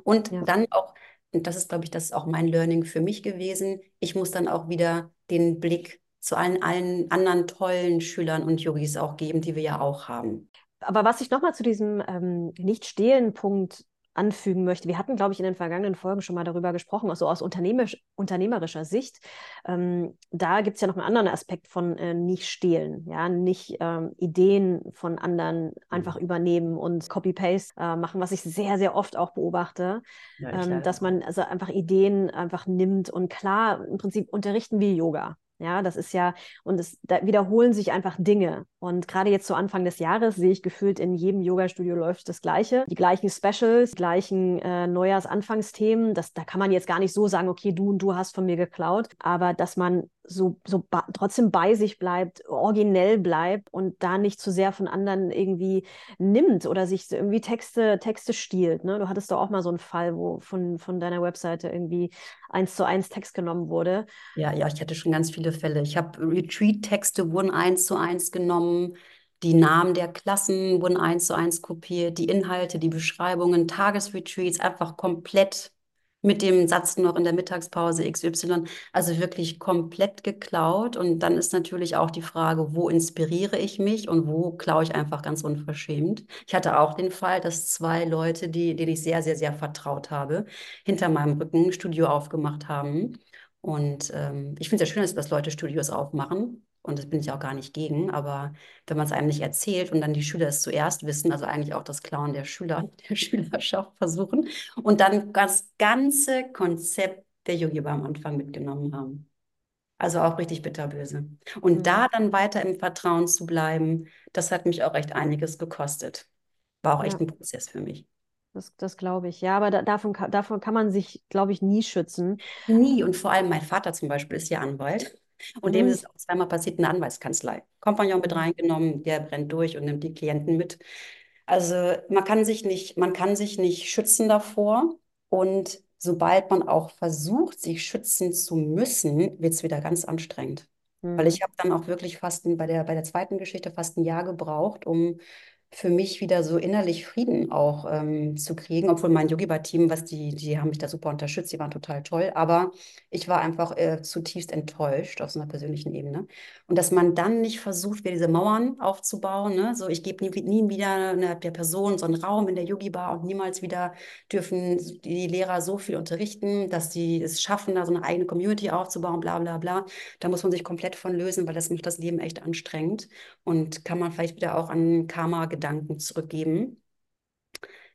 Und ja. dann auch, und das ist, glaube ich, das ist auch mein Learning für mich gewesen, ich muss dann auch wieder den Blick zu allen, allen anderen tollen Schülern und Yogis auch geben, die wir ja auch haben. Aber was ich nochmal zu diesem ähm, Nicht-Stehlen-Punkt anfügen möchte. Wir hatten, glaube ich, in den vergangenen Folgen schon mal darüber gesprochen, also aus unternehmerisch, unternehmerischer Sicht. Ähm, da gibt es ja noch einen anderen Aspekt von äh, nicht stehlen, ja, nicht ähm, Ideen von anderen einfach mhm. übernehmen und Copy-Paste äh, machen, was ich sehr, sehr oft auch beobachte, ja, ähm, dass man also einfach Ideen einfach nimmt und klar, im Prinzip unterrichten wie Yoga. Ja, das ist ja, und es da wiederholen sich einfach Dinge. Und gerade jetzt zu Anfang des Jahres sehe ich gefühlt, in jedem Yoga-Studio läuft das Gleiche. Die gleichen Specials, die gleichen äh, Neujahrsanfangsthemen. Das, da kann man jetzt gar nicht so sagen, okay, du und du hast von mir geklaut. Aber dass man so, so trotzdem bei sich bleibt, originell bleibt und da nicht zu sehr von anderen irgendwie nimmt oder sich irgendwie Texte, Texte stiehlt. Ne? Du hattest doch auch mal so einen Fall, wo von, von deiner Webseite irgendwie eins zu eins Text genommen wurde. Ja, ja, ich hatte schon ganz viele Fälle. Ich habe Retreat-Texte wurden eins zu eins genommen. Die Namen der Klassen wurden eins zu eins kopiert, die Inhalte, die Beschreibungen, Tagesretreats einfach komplett mit dem Satz noch in der Mittagspause XY, also wirklich komplett geklaut. Und dann ist natürlich auch die Frage, wo inspiriere ich mich und wo klaue ich einfach ganz unverschämt. Ich hatte auch den Fall, dass zwei Leute, die, denen ich sehr, sehr, sehr vertraut habe, hinter meinem Rücken ein Studio aufgemacht haben. Und ähm, ich finde es ja schön, dass Leute Studios aufmachen. Und das bin ich auch gar nicht gegen. Aber wenn man es einem nicht erzählt und dann die Schüler es zuerst wissen, also eigentlich auch das Klauen der Schüler, der Schülerschaft versuchen und dann das ganze Konzept der Yogi am Anfang mitgenommen haben. Also auch richtig bitterböse. Und mhm. da dann weiter im Vertrauen zu bleiben, das hat mich auch echt einiges gekostet. War auch echt ja. ein Prozess für mich. Das, das glaube ich. Ja, aber da, davon, davon kann man sich, glaube ich, nie schützen. Nie. Und vor allem mein Vater zum Beispiel ist ja Anwalt. Und dem ist es auch zweimal passiert in der Anwaltskanzlei. Kompagnon mit reingenommen, der brennt durch und nimmt die Klienten mit. Also man kann sich nicht, man kann sich nicht schützen davor. Und sobald man auch versucht, sich schützen zu müssen, wird es wieder ganz anstrengend. Mhm. Weil ich habe dann auch wirklich fast bei der, bei der zweiten Geschichte fast ein Jahr gebraucht, um für mich wieder so innerlich Frieden auch ähm, zu kriegen, obwohl mein Yogiba-Team, was die, die haben mich da super unterstützt, die waren total toll, aber ich war einfach äh, zutiefst enttäuscht auf so einer persönlichen Ebene. Und dass man dann nicht versucht, wieder diese Mauern aufzubauen, ne? so ich gebe nie, nie wieder einer der Person so einen Raum in der Yogi-Bar und niemals wieder dürfen die Lehrer so viel unterrichten, dass sie es schaffen, da so eine eigene Community aufzubauen, bla bla bla. Da muss man sich komplett von lösen, weil das macht das Leben echt anstrengend und kann man vielleicht wieder auch an Karma Gedanken zurückgeben.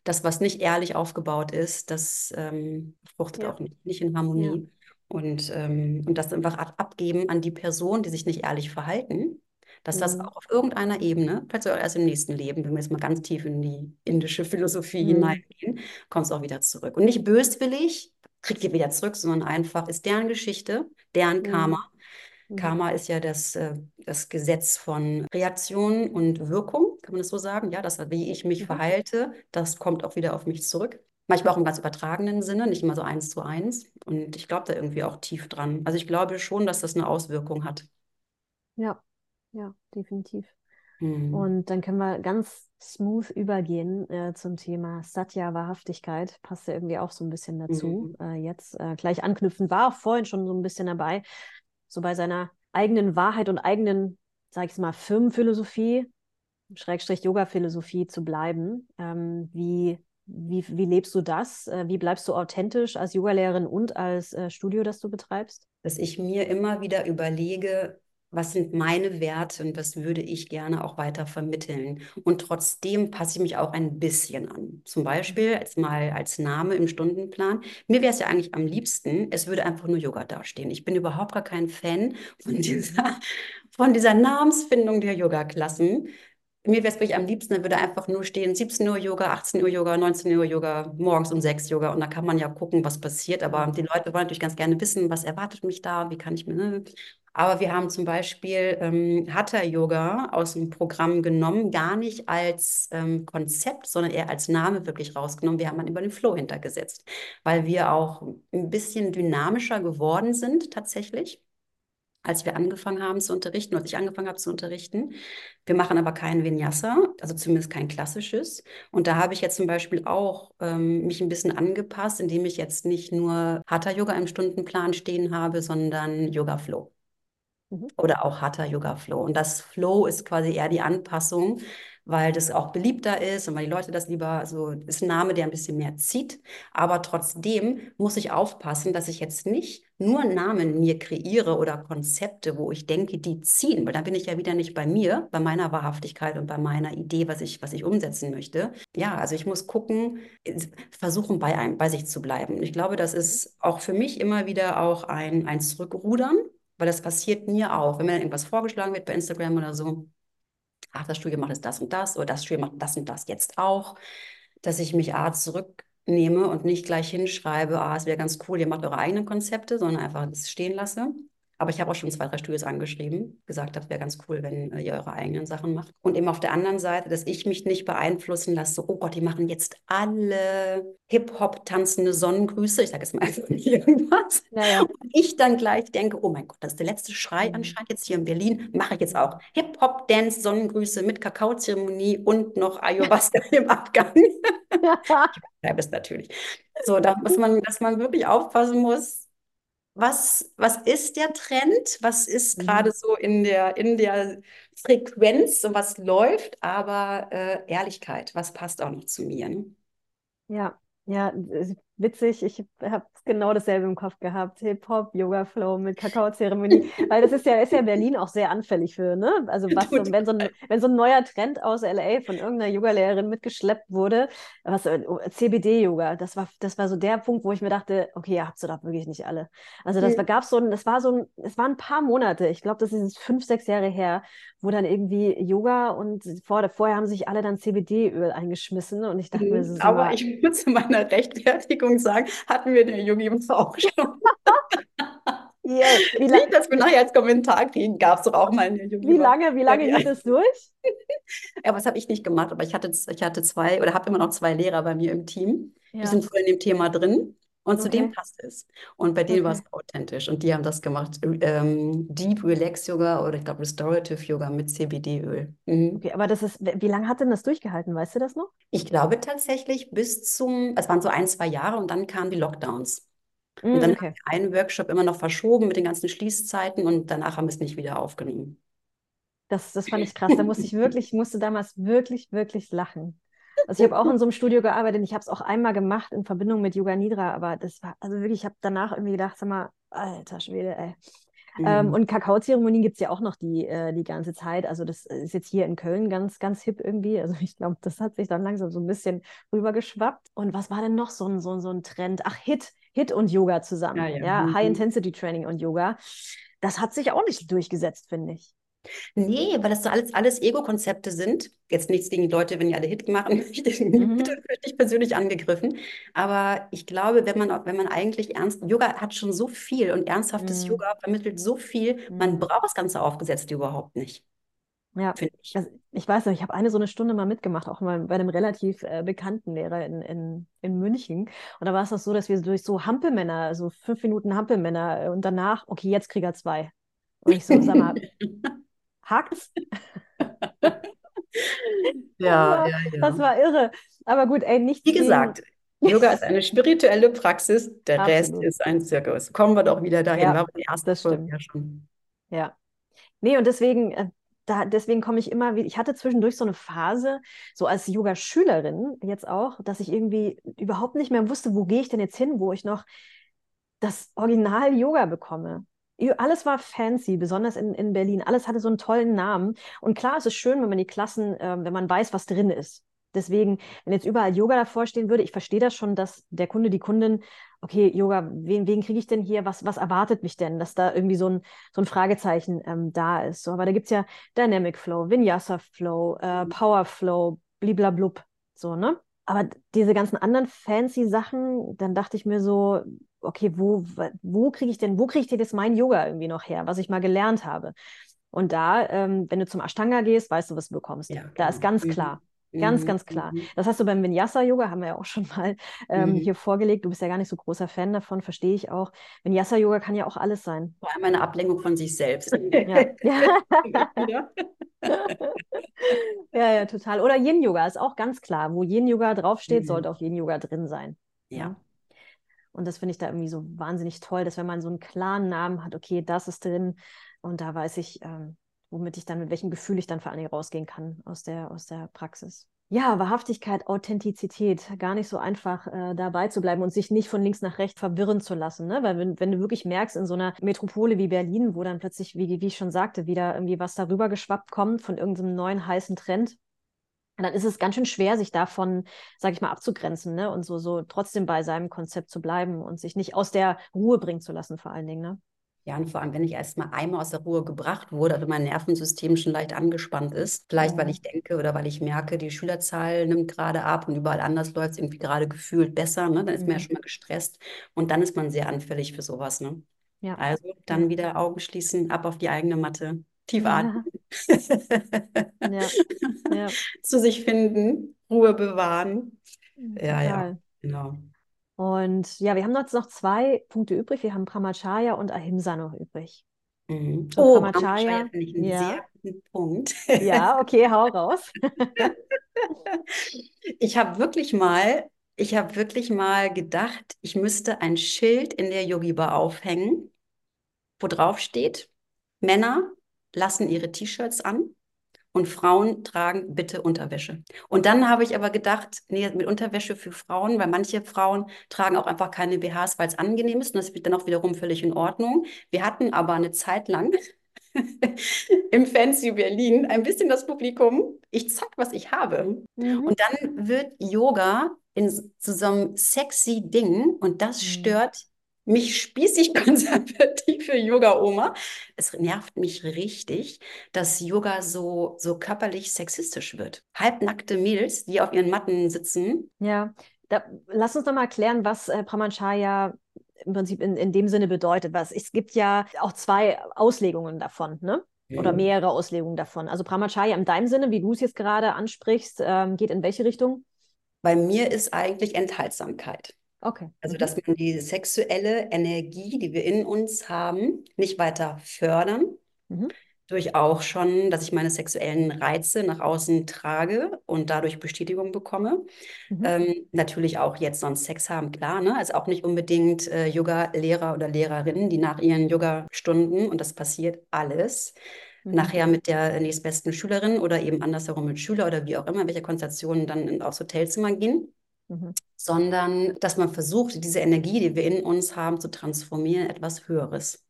Das, was nicht ehrlich aufgebaut ist, das ähm, fruchtet ja. auch nicht, nicht, in Harmonie. Ja. Und, ähm, und das einfach abgeben an die Person, die sich nicht ehrlich verhalten, dass mhm. das auch auf irgendeiner Ebene, vielleicht sogar erst im nächsten Leben, wenn wir jetzt mal ganz tief in die indische Philosophie mhm. hineingehen, kommt es auch wieder zurück. Und nicht böswillig, kriegt ihr wieder zurück, sondern einfach ist deren Geschichte, deren mhm. Karma. Mhm. Karma ist ja das, äh, das Gesetz von Reaktion und Wirkung, kann man das so sagen? Ja, das, wie ich mich mhm. verhalte, das kommt auch wieder auf mich zurück. Manchmal auch im ganz übertragenen Sinne, nicht immer so eins zu eins. Und ich glaube da irgendwie auch tief dran. Also ich glaube schon, dass das eine Auswirkung hat. Ja, ja, definitiv. Mhm. Und dann können wir ganz smooth übergehen äh, zum Thema Satya, Wahrhaftigkeit. Passt ja irgendwie auch so ein bisschen dazu. Mhm. Äh, jetzt äh, gleich anknüpfen, war auch vorhin schon so ein bisschen dabei so bei seiner eigenen Wahrheit und eigenen, sag ich mal, Firmenphilosophie, Schrägstrich Yoga-Philosophie zu bleiben. Ähm, wie, wie, wie lebst du das? Äh, wie bleibst du authentisch als Yogalehrerin und als äh, Studio, das du betreibst? Dass ich mir immer wieder überlege, was sind meine Werte und was würde ich gerne auch weiter vermitteln. Und trotzdem passe ich mich auch ein bisschen an. Zum Beispiel als mal als Name im Stundenplan. Mir wäre es ja eigentlich am liebsten, es würde einfach nur Yoga dastehen. Ich bin überhaupt gar kein Fan von dieser, von dieser Namensfindung der Yoga-Klassen. Mir wäre es wirklich am liebsten, da würde einfach nur stehen 17 Uhr Yoga, 18 Uhr Yoga, 19 Uhr Yoga, morgens um 6 Yoga. Und da kann man ja gucken, was passiert. Aber die Leute wollen natürlich ganz gerne wissen, was erwartet mich da, wie kann ich mir. Aber wir haben zum Beispiel ähm, Hatha Yoga aus dem Programm genommen, gar nicht als ähm, Konzept, sondern eher als Name wirklich rausgenommen. Wir haben dann über den Flow hintergesetzt, weil wir auch ein bisschen dynamischer geworden sind tatsächlich als wir angefangen haben zu unterrichten, als ich angefangen habe zu unterrichten. Wir machen aber kein Vinyasa, also zumindest kein klassisches. Und da habe ich jetzt zum Beispiel auch ähm, mich ein bisschen angepasst, indem ich jetzt nicht nur Hatha-Yoga im Stundenplan stehen habe, sondern Yoga-Flow. Mhm. Oder auch Hatha Yoga Flow. Und das Flow ist quasi eher die Anpassung, weil das auch beliebter ist und weil die Leute das lieber, also ist ein Name, der ein bisschen mehr zieht. Aber trotzdem muss ich aufpassen, dass ich jetzt nicht nur Namen mir kreiere oder Konzepte, wo ich denke, die ziehen, weil dann bin ich ja wieder nicht bei mir, bei meiner Wahrhaftigkeit und bei meiner Idee, was ich, was ich umsetzen möchte. Ja, also ich muss gucken, versuchen bei einem, bei sich zu bleiben. Ich glaube, das ist auch für mich immer wieder auch ein, ein Zurückrudern weil das passiert mir auch, wenn mir dann irgendwas vorgeschlagen wird bei Instagram oder so. Ach, das Studio macht jetzt das und das oder das Studio macht das und das jetzt auch, dass ich mich A zurücknehme und nicht gleich hinschreibe, ah, es wäre ganz cool, ihr macht eure eigenen Konzepte, sondern einfach das stehen lasse. Aber ich habe auch schon zwei, drei Studios angeschrieben, gesagt, das wäre ganz cool, wenn äh, ihr eure eigenen Sachen macht. Und eben auf der anderen Seite, dass ich mich nicht beeinflussen lasse, so, oh Gott, die machen jetzt alle Hip-Hop tanzende Sonnengrüße. Ich sage jetzt mal einfach irgendwas. Ja, ja. Und ich dann gleich denke, oh mein Gott, das ist der letzte Schrei mhm. anscheinend jetzt hier in Berlin. Mache ich jetzt auch Hip-Hop, Dance, Sonnengrüße mit Kakaozeremonie und noch Ayahuasca im Abgang. ich schreibe es natürlich. So, da muss man, dass man wirklich aufpassen muss, was, was ist der Trend? Was ist mhm. gerade so in der, in der Frequenz und was läuft? Aber äh, Ehrlichkeit, was passt auch noch zu mir? Ne? Ja, ja, witzig, ich habe genau dasselbe im Kopf gehabt. Hip-Hop, Yoga-Flow mit Kakaozeremonie. Weil das ist ja, ist ja Berlin auch sehr anfällig für, ne? Also was so, wenn, so ein, wenn so ein neuer Trend aus LA von irgendeiner Yoga-Lehrerin mitgeschleppt wurde, was äh, CBD-Yoga, das war, das war so der Punkt, wo ich mir dachte, okay, ihr habt sie doch wirklich nicht alle. Also das mhm. gab so ein, das war so ein, es waren ein paar Monate, ich glaube, das ist fünf, sechs Jahre her, wo dann irgendwie Yoga und vor, vorher haben sich alle dann CBD-Öl eingeschmissen und ich dachte mir, so, Aber ich in meiner Rechtfertigung sagen, hatten wir den Yogi auch schon. Yeah. Wie Nicht, dass wir nachher als Kommentar kriegen, gab es doch auch mal eine Yogi. Wie lange, wie lange geht das durch? ja, was habe ich nicht gemacht, aber ich hatte, ich hatte zwei oder habe immer noch zwei Lehrer bei mir im Team. Ja. Die sind voll in dem Thema drin. Und okay. zu dem passt es. Und bei denen okay. war es authentisch. Und die haben das gemacht. Ähm, Deep Relax Yoga oder ich glaube Restorative Yoga mit CBD-Öl. Mhm. Okay, aber das ist, wie lange hat denn das durchgehalten? Weißt du das noch? Ich glaube tatsächlich bis zum, es waren so ein, zwei Jahre und dann kamen die Lockdowns. Mhm, und dann okay. haben wir einen Workshop immer noch verschoben mit den ganzen Schließzeiten und danach haben wir es nicht wieder aufgenommen. Das, das fand ich krass. Da musste ich wirklich, musste damals wirklich, wirklich lachen. Also ich habe auch in so einem Studio gearbeitet. Ich habe es auch einmal gemacht in Verbindung mit Yoga Nidra, aber das war, also wirklich, ich habe danach irgendwie gedacht, sag mal, alter Schwede, ey. Ähm, mhm. Ähm, und Kakaozeremonien gibt es ja auch noch die, äh, die ganze Zeit. Also das ist jetzt hier in Köln ganz, ganz hip irgendwie. Also ich glaube, das hat sich dann langsam so ein bisschen rübergeschwappt. Und was war denn noch so ein, so, so ein Trend? Ach, Hit, Hit und Yoga zusammen. Ja, ja. ja mhm. High-Intensity-Training und Yoga. Das hat sich auch nicht durchgesetzt, finde ich. Nee, weil das so alles, alles Ego-Konzepte sind. Jetzt nichts gegen die Leute, wenn ihr alle Hit machen möchtet, mhm. bitte nicht persönlich angegriffen. Aber ich glaube, wenn man, wenn man eigentlich ernst, Yoga hat schon so viel und ernsthaftes mhm. Yoga vermittelt so viel, man mhm. braucht das Ganze aufgesetzt überhaupt nicht. Ja, ich. Also ich weiß nicht, ich habe eine so eine Stunde mal mitgemacht, auch mal bei einem relativ äh, bekannten Lehrer in, in, in München. Und da war es das so, dass wir durch so Hampelmänner, so fünf Minuten Hampelmänner äh, und danach, okay, jetzt kriegt er zwei. Und ich so, sag mal, hackt's. ja, ja, ja. Das war irre. Aber gut, ey, nicht. Wie gesagt, Yoga ist eine spirituelle Praxis, der Absolut. Rest ist ein Zirkus. Kommen wir doch wieder dahin. Ja, war die erste das Folge ja schon. Ja. Nee, und deswegen, äh, da, deswegen komme ich immer wieder, ich hatte zwischendurch so eine Phase, so als Yoga-Schülerin jetzt auch, dass ich irgendwie überhaupt nicht mehr wusste, wo gehe ich denn jetzt hin, wo ich noch das Original Yoga bekomme alles war fancy, besonders in, in Berlin. Alles hatte so einen tollen Namen. Und klar, es ist schön, wenn man die Klassen, äh, wenn man weiß, was drin ist. Deswegen, wenn jetzt überall Yoga davor stehen würde, ich verstehe das schon, dass der Kunde, die Kundin, okay, Yoga, wen, wen kriege ich denn hier? Was, was erwartet mich denn? Dass da irgendwie so ein, so ein Fragezeichen ähm, da ist. So, aber da gibt es ja Dynamic Flow, Vinyasa Flow, äh, mhm. Power Flow, bliblablub. So, ne? Aber diese ganzen anderen fancy Sachen, dann dachte ich mir so, okay, wo, wo kriege ich denn, wo kriege ich denn jetzt mein Yoga irgendwie noch her, was ich mal gelernt habe? Und da, ähm, wenn du zum Ashtanga gehst, weißt du, was du bekommst. Ja, da ist ganz mhm. klar. Ganz, mhm. ganz klar. Mhm. Das hast du beim Vinyasa-Yoga, haben wir ja auch schon mal ähm, mhm. hier vorgelegt. Du bist ja gar nicht so großer Fan davon, verstehe ich auch. Vinyasa-Yoga kann ja auch alles sein. Vor allem eine Ablenkung von sich selbst. Ja, ja. ja, ja, total. Oder Yin-Yoga ist auch ganz klar. Wo Yin-Yoga draufsteht, mhm. sollte auch Yin-Yoga drin sein. Ja. Und das finde ich da irgendwie so wahnsinnig toll, dass wenn man so einen klaren Namen hat, okay, das ist drin und da weiß ich, ähm, womit ich dann, mit welchem Gefühl ich dann vor allen Dingen rausgehen kann aus der, aus der Praxis. Ja, Wahrhaftigkeit, Authentizität, gar nicht so einfach äh, dabei zu bleiben und sich nicht von links nach rechts verwirren zu lassen. Ne? Weil wenn, wenn du wirklich merkst, in so einer Metropole wie Berlin, wo dann plötzlich, wie, wie ich schon sagte, wieder irgendwie was darüber geschwappt kommt von irgendeinem neuen heißen Trend, dann ist es ganz schön schwer, sich davon, sage ich mal, abzugrenzen ne? und so, so trotzdem bei seinem Konzept zu bleiben und sich nicht aus der Ruhe bringen zu lassen, vor allen Dingen. Ne? Ja, und vor allem, wenn ich erst mal einmal aus der Ruhe gebracht wurde, also mein Nervensystem schon leicht angespannt ist, vielleicht weil mhm. ich denke oder weil ich merke, die Schülerzahl nimmt gerade ab und überall anders läuft es irgendwie gerade gefühlt besser, ne? dann ist man ja mhm. schon mal gestresst und dann ist man sehr anfällig für sowas. Ne? Ja. Also dann wieder Augen schließen, ab auf die eigene Matte, tief atmen. Ja. ja. Zu sich finden, Ruhe bewahren. Ja, Total. ja, genau. Und ja, wir haben jetzt noch zwei Punkte übrig. Wir haben Brahmacharya und Ahimsa noch übrig. Mhm. Oh, Brahmacharya finde ich einen ja. sehr guten Punkt. Ja, okay, hau raus. ich habe wirklich mal, ich habe wirklich mal gedacht, ich müsste ein Schild in der Yogi Bar aufhängen, wo drauf steht, Männer lassen ihre T-Shirts an und Frauen tragen bitte Unterwäsche. Und dann habe ich aber gedacht, nee, mit Unterwäsche für Frauen, weil manche Frauen tragen auch einfach keine BHs, weil es angenehm ist und das wird dann auch wiederum völlig in Ordnung. Wir hatten aber eine Zeit lang im Fancy Berlin ein bisschen das Publikum, ich zeig, was ich habe. Mhm. Und dann wird Yoga in so, so einem sexy Ding und das mhm. stört mich spießig konservative Yoga-Oma. Es nervt mich richtig, dass Yoga so, so körperlich sexistisch wird. Halbnackte Mädels, die auf ihren Matten sitzen. Ja, da, lass uns doch mal erklären, was äh, Brahmacharya im Prinzip in, in dem Sinne bedeutet. Was, es gibt ja auch zwei Auslegungen davon, ne? Oder mehrere Auslegungen davon. Also Brahmacharya in deinem Sinne, wie du es jetzt gerade ansprichst, ähm, geht in welche Richtung? Bei mir ist eigentlich Enthaltsamkeit. Okay. Also, mhm. dass wir die sexuelle Energie, die wir in uns haben, nicht weiter fördern. Mhm. Durch auch schon, dass ich meine sexuellen Reize nach außen trage und dadurch Bestätigung bekomme. Mhm. Ähm, natürlich auch jetzt sonst Sex haben, klar. Ne? Also auch nicht unbedingt äh, Yoga-Lehrer oder Lehrerinnen, die nach ihren Yoga-Stunden, und das passiert alles, mhm. nachher mit der nächstbesten Schülerin oder eben andersherum mit Schüler oder wie auch immer, welche Konstellationen dann aufs Hotelzimmer gehen. Mhm. sondern dass man versucht, diese Energie, die wir in uns haben, zu transformieren etwas Höheres.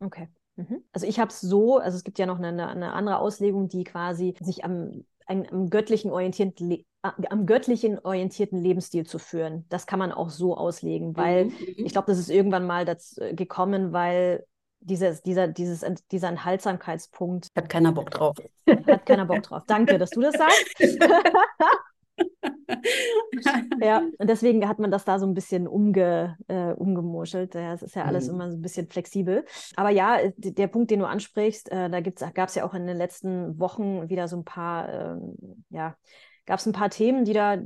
Okay. Mhm. Also ich habe es so, also es gibt ja noch eine, eine andere Auslegung, die quasi sich am, ein, am göttlichen orientierten am göttlichen orientierten Lebensstil zu führen. Das kann man auch so auslegen, weil mhm. ich glaube, das ist irgendwann mal dazu äh, gekommen, weil dieses, dieser, dieses, dieser Enthaltsamkeitspunkt. Hat keiner Bock drauf. Hat keiner Bock drauf. Danke, dass du das sagst. ja, und deswegen hat man das da so ein bisschen umge, äh, umgemuschelt. Ja, es ist ja alles mhm. immer so ein bisschen flexibel. Aber ja, der Punkt, den du ansprichst, äh, da gab es ja auch in den letzten Wochen wieder so ein paar, äh, ja, gab es ein paar Themen, die da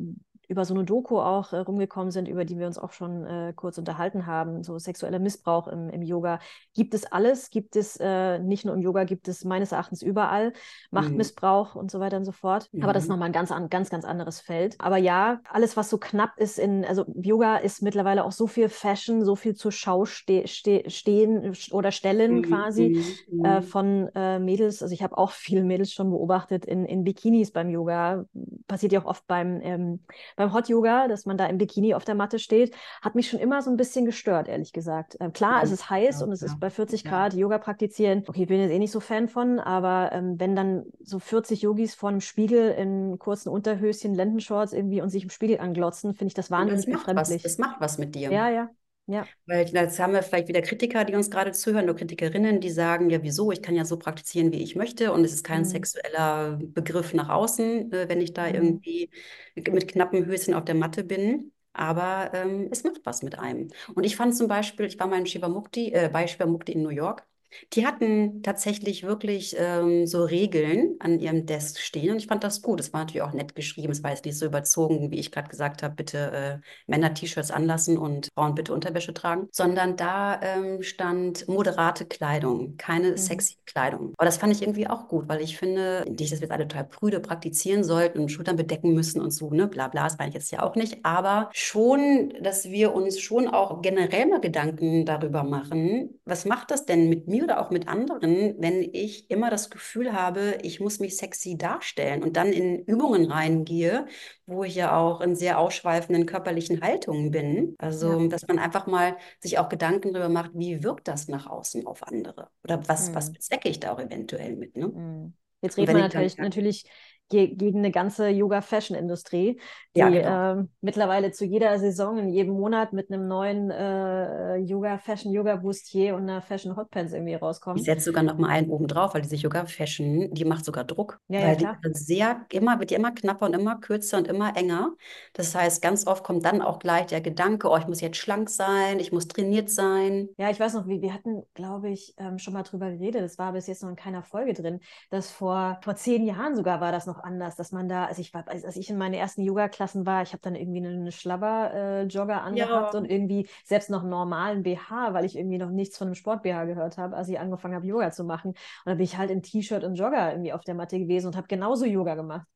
über so eine Doku auch äh, rumgekommen sind, über die wir uns auch schon äh, kurz unterhalten haben, so sexueller Missbrauch im, im Yoga. Gibt es alles? Gibt es äh, nicht nur im Yoga, gibt es meines Erachtens überall Machtmissbrauch mhm. und so weiter und so fort. Mhm. Aber das ist mhm. nochmal ein ganz, ganz, ganz anderes Feld. Aber ja, alles, was so knapp ist in, also Yoga ist mittlerweile auch so viel Fashion, so viel zur Schau ste ste stehen oder stellen mhm. quasi mhm. äh, von äh, Mädels. Also ich habe auch viele Mädels schon beobachtet in, in Bikinis beim Yoga. Passiert ja auch oft beim ähm, beim Hot Yoga, dass man da im Bikini auf der Matte steht, hat mich schon immer so ein bisschen gestört, ehrlich gesagt. Ähm, klar, ja, es ist heiß ja, und es ja. ist bei 40 Grad Yoga praktizieren. Okay, ich bin jetzt eh nicht so Fan von, aber ähm, wenn dann so 40 Yogis vor einem Spiegel in kurzen Unterhöschen, Lendenshorts irgendwie und sich im Spiegel anglotzen, finde ich das wahnsinnig das befremdlich. Was, das macht was mit dir. Ja, ja. Ja. Weil jetzt haben wir vielleicht wieder Kritiker, die uns gerade zuhören, oder Kritikerinnen, die sagen, ja, wieso, ich kann ja so praktizieren, wie ich möchte und es ist kein mhm. sexueller Begriff nach außen, äh, wenn ich da mhm. irgendwie mit knappen Höschen auf der Matte bin. Aber ähm, es macht was mit einem. Und ich fand zum Beispiel, ich war mal in Shiva Mukti, äh, bei Shiva Mukti in New York die hatten tatsächlich wirklich ähm, so Regeln an ihrem Desk stehen und ich fand das gut. Es war natürlich auch nett geschrieben. Es war jetzt nicht so überzogen, wie ich gerade gesagt habe, bitte äh, Männer T-Shirts anlassen und Frauen bitte Unterwäsche tragen, sondern da ähm, stand moderate Kleidung, keine mhm. sexy Kleidung. Aber das fand ich irgendwie auch gut, weil ich finde, nicht, dass wir jetzt alle total prüde praktizieren sollten und Schultern bedecken müssen und so, ne, bla bla, das meine ich jetzt ja auch nicht, aber schon, dass wir uns schon auch generell mal Gedanken darüber machen, was macht das denn mit mir? Mir oder auch mit anderen, wenn ich immer das Gefühl habe, ich muss mich sexy darstellen und dann in Übungen reingehe, wo ich ja auch in sehr ausschweifenden körperlichen Haltungen bin. Also, ja. dass man einfach mal sich auch Gedanken darüber macht, wie wirkt das nach außen auf andere? Oder was, mhm. was bezwecke ich da auch eventuell mit? Ne? Mhm. Jetzt redet man natürlich, natürlich gegen eine ganze Yoga-Fashion-Industrie, die Ja, genau. ähm, mittlerweile zu jeder Saison, in jedem Monat mit einem neuen äh, Yoga-Fashion, Yoga-Bustier und einer Fashion-Hotpants irgendwie Ich rauskommen. setze sogar noch mal einen oben drauf, weil diese Yoga Fashion, die macht sogar Druck, Ja, ja, weil die klar. wird sehr immer wird die immer knapper und immer kürzer und immer enger. Das heißt, ganz oft kommt dann auch gleich der Gedanke, oh, ich muss jetzt schlank sein, ich muss trainiert sein. Ja, ich weiß noch, wir, wir hatten, glaube ich, ähm, schon mal drüber geredet. Das war bis jetzt noch in keiner Folge drin, dass vor, vor zehn Jahren sogar war das noch anders, dass man da, also ich war, als ich in meinen ersten Yoga-Klassen war, ich habe dann irgendwie eine Schlabber-Jogger angehabt Ja. und irgendwie selbst noch einen normalen BH, weil ich irgendwie noch nichts von einem Sport-BH gehört habe, als ich angefangen habe, Yoga zu machen. Und dann bin ich halt in T-Shirt und Jogger irgendwie auf der Matte gewesen und habe genauso Yoga gemacht.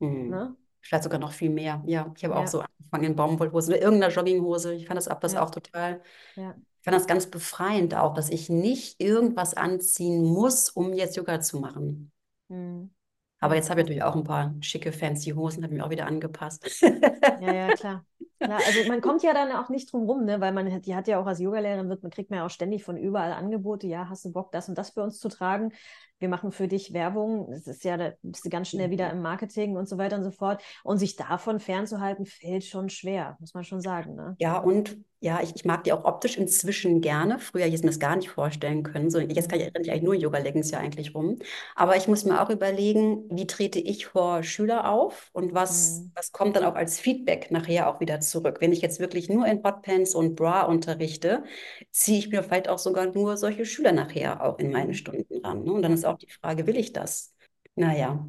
Hm. Ne? Vielleicht sogar noch viel mehr. Ja, ich habe auch Ja, so angefangen in Baumwollhosen oder irgendeiner Jogginghose. Ich fand das ab das ja, auch total, ja. ich fand das ganz befreiend auch, dass ich nicht irgendwas anziehen muss, um jetzt Yoga zu machen. Hm. Aber jetzt habe ich natürlich auch ein paar schicke, fancy Hosen, habe ich mir auch wieder angepasst. Ja, ja, klar. Klar, also man kommt ja dann auch nicht drum rum, ne? weil man hat, die hat ja auch als Yogalehrerin, wird, man kriegt man ja auch ständig von überall Angebote, ja, hast du Bock, das und das für uns zu tragen? Wir machen für dich Werbung, das ist ja, da bist du ganz schnell wieder im Marketing und so weiter und so fort. Und sich davon fernzuhalten, fällt schon schwer, muss man schon sagen, ne? Ja, und ja, ich, ich mag die auch optisch inzwischen gerne. Früher hätte ich mir das gar nicht vorstellen können. So, jetzt kann ich, Mhm. renne ich eigentlich nur in Yoga-Leggings ja eigentlich rum. Aber ich muss mir auch überlegen, wie trete ich vor Schüler auf und was, Mhm. was kommt dann auch als Feedback nachher auch wieder zurück. Wenn ich jetzt wirklich nur in Hotpants und Bra unterrichte, ziehe ich mir vielleicht auch sogar nur solche Schüler nachher auch in meine Mhm. Stunden ran. Ne? Und dann ist auch die Frage, will ich das? Naja.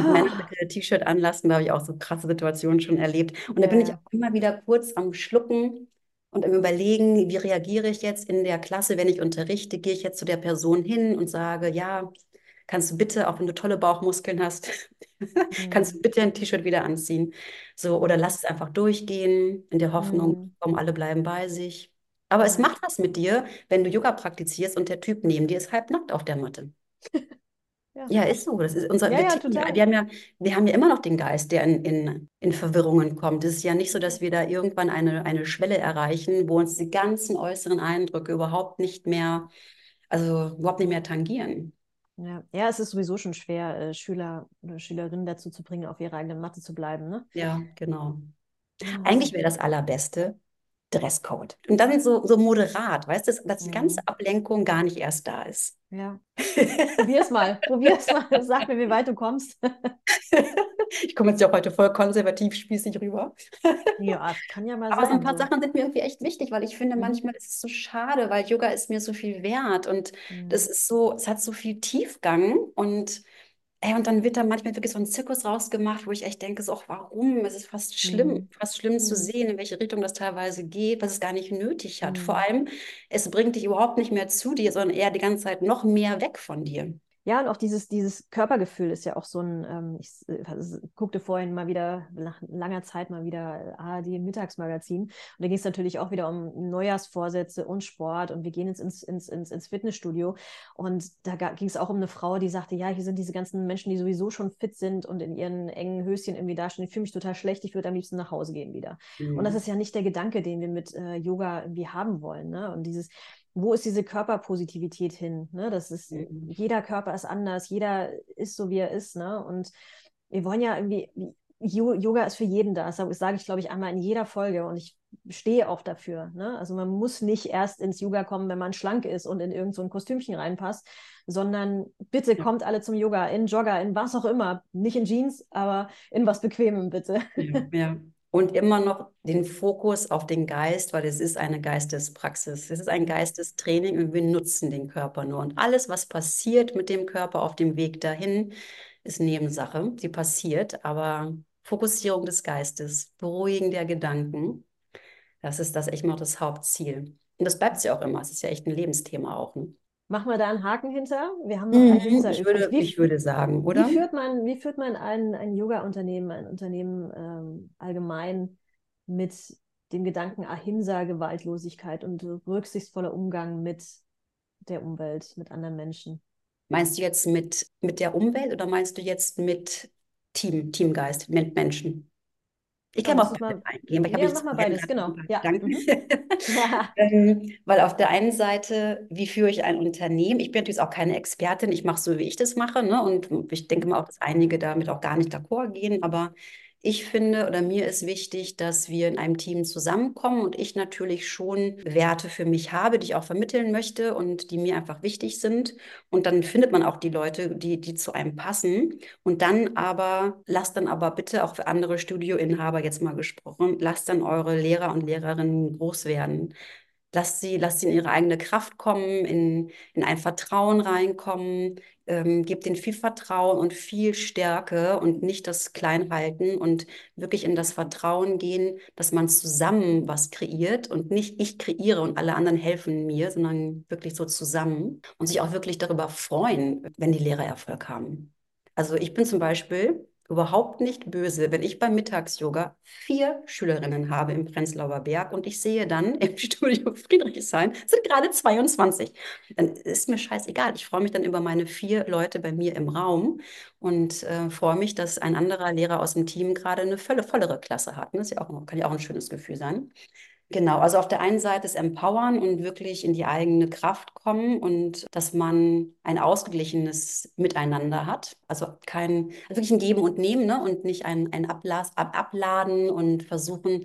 Ah, äh, T-Shirt anlassen, da habe ich auch so krasse Situationen schon erlebt. Und da bin ich auch immer wieder kurz am Schlucken und am Überlegen, wie reagiere ich jetzt in der Klasse, wenn ich unterrichte, gehe ich jetzt zu der Person hin und sage, ja, kannst du bitte, auch wenn du tolle Bauchmuskeln hast, kannst du Mhm. bitte ein T-Shirt wieder anziehen. So, oder lass es einfach durchgehen, in der Hoffnung, Mhm. komm, alle bleiben bei sich. Aber es macht was mit dir, wenn du Yoga praktizierst und der Typ neben dir ist halbnackt auf der Matte. Ja. Ja, ist so. Das ist unser, Ja, wir, ja, ticken ja- total. wir haben ja, wir haben ja immer noch den Geist, der in, in, in Verwirrungen kommt. Es ist ja nicht so, dass wir da irgendwann eine, eine Schwelle erreichen, wo uns die ganzen äußeren Eindrücke überhaupt nicht mehr, also überhaupt nicht mehr tangieren. Ja. ja, es ist sowieso schon schwer, äh, Schüler oder Schülerinnen dazu zu bringen, auf ihrer eigenen Matte zu bleiben, ne? Ja, genau. Ah. Eigentlich wäre das Allerbeste Dresscode. Und dann so, so moderat, weißt du, dass, die ganze Mhm. Ablenkung gar nicht erst da ist. Ja. Probier's mal. Probier's mal. Sag mir, wie weit du kommst. Ich komme jetzt ja auch heute voll konservativ spießig rüber. Ja, kann ja mal Aber so ein sein. paar. Sachen sind mir irgendwie echt wichtig, weil ich finde, Mhm. manchmal ist es so schade, weil Yoga ist mir so viel wert und das Mhm. ist so, es hat so viel Tiefgang und, ey, und dann wird da manchmal wirklich so ein Zirkus rausgemacht, wo ich echt denke, so, ach, warum? Es ist fast schlimm, Mhm. fast schlimm zu Mhm. sehen, in welche Richtung das teilweise geht, was es gar nicht nötig hat. Vor Mhm. allem, es bringt dich überhaupt nicht mehr zu dir, sondern eher die ganze Zeit noch mehr weg von dir. Ja, und auch dieses, dieses Körpergefühl ist ja auch so ein, ähm, ich äh, guckte vorhin mal wieder, nach langer Zeit mal wieder ARD Mittagsmagazin. Und da ging es natürlich auch wieder um Neujahrsvorsätze und Sport und wir gehen jetzt ins, ins, ins, ins Fitnessstudio. Und da ging es auch um eine Frau, die sagte, ja, hier sind diese ganzen Menschen, die sowieso schon fit sind und in ihren engen Höschen irgendwie dastehen. Ich fühle mich total schlecht, ich würde am liebsten nach Hause gehen wieder. Und das Mhm. ist ja nicht der Gedanke, den wir mit äh, Yoga irgendwie haben wollen. Ne? Und dieses, wo ist diese Körperpositivität hin? Ne? Das ist, Mhm. jeder Körper ist anders, jeder ist so, wie er ist. Ne? Und wir wollen ja irgendwie, Yoga ist für jeden da. Das sage ich, glaube ich, einmal in jeder Folge und ich stehe auch dafür. Ne? Also man muss nicht erst ins Yoga kommen, wenn man schlank ist und in irgend so ein Kostümchen reinpasst, sondern bitte Ja. kommt alle zum Yoga, in Jogger, in was auch immer. Nicht in Jeans, aber in was Bequemem, bitte. Ja, ja. Und immer noch den Fokus auf den Geist, weil es ist eine Geistespraxis. Es ist ein Geistestraining und wir nutzen den Körper nur. Und alles, was passiert mit dem Körper auf dem Weg dahin, ist Nebensache. Sie passiert, aber Fokussierung des Geistes, Beruhigen der Gedanken, das ist das echt mal das Hauptziel. Und das bleibt ja auch immer. Es ist ja echt ein Lebensthema auch. Ne? Machen wir da einen Haken hinter? Wir haben noch einen Mhm, User ich übrig. würde, Wie, ich würde sagen, wie oder? führt man, wie führt man ein, ein Yoga-Unternehmen, ein Unternehmen ähm, allgemein mit dem Gedanken Ahimsa, Gewaltlosigkeit und rücksichtsvoller Umgang mit der Umwelt, mit anderen Menschen? Meinst du jetzt mit, mit der Umwelt oder meinst du jetzt mit Team, Teamgeist, mit Menschen? Ich kann auf mal, eingehen. Weil ich ja, mach mal beides, genau. Ja. Mhm. ähm, weil auf der einen Seite, wie führe ich ein Unternehmen? Ich bin natürlich auch keine Expertin, ich mache so, wie ich das mache. Ne? Und ich denke mal auch, dass einige damit auch gar nicht d'accord gehen. Aber ich finde oder mir ist wichtig, dass wir in einem Team zusammenkommen und ich natürlich schon Werte für mich habe, die ich auch vermitteln möchte und die mir einfach wichtig sind. Und dann findet man auch die Leute, die, die zu einem passen. Und dann aber, lasst dann aber bitte auch für andere Studioinhaber jetzt mal gesprochen, lasst dann eure Lehrer und Lehrerinnen groß werden. Lasst sie, lasst sie in ihre eigene Kraft kommen, in, in ein Vertrauen reinkommen, ähm, gebt ihnen viel Vertrauen und viel Stärke und nicht das Kleinhalten und wirklich in das Vertrauen gehen, dass man zusammen was kreiert und nicht ich kreiere und alle anderen helfen mir, sondern wirklich so zusammen und sich auch wirklich darüber freuen, wenn die Lehrer Erfolg haben. Also ich bin zum Beispiel überhaupt nicht böse, wenn ich beim Mittags-Yoga vier Schülerinnen habe im Prenzlauer Berg und ich sehe dann im Studio Friedrichshain, sind gerade 22. Dann ist mir scheißegal. Ich freue mich dann über meine vier Leute bei mir im Raum und äh, freue mich, dass ein anderer Lehrer aus dem Team gerade eine volle, vollere Klasse hat. Das ist ja auch, kann ja auch ein schönes Gefühl sein. Genau, also auf der einen Seite ist Empowern und wirklich in die eigene Kraft kommen und dass man ein ausgeglichenes Miteinander hat. Also kein, also wirklich ein Geben und Nehmen ne? und nicht ein, ein Ablas, Ab, Abladen und versuchen,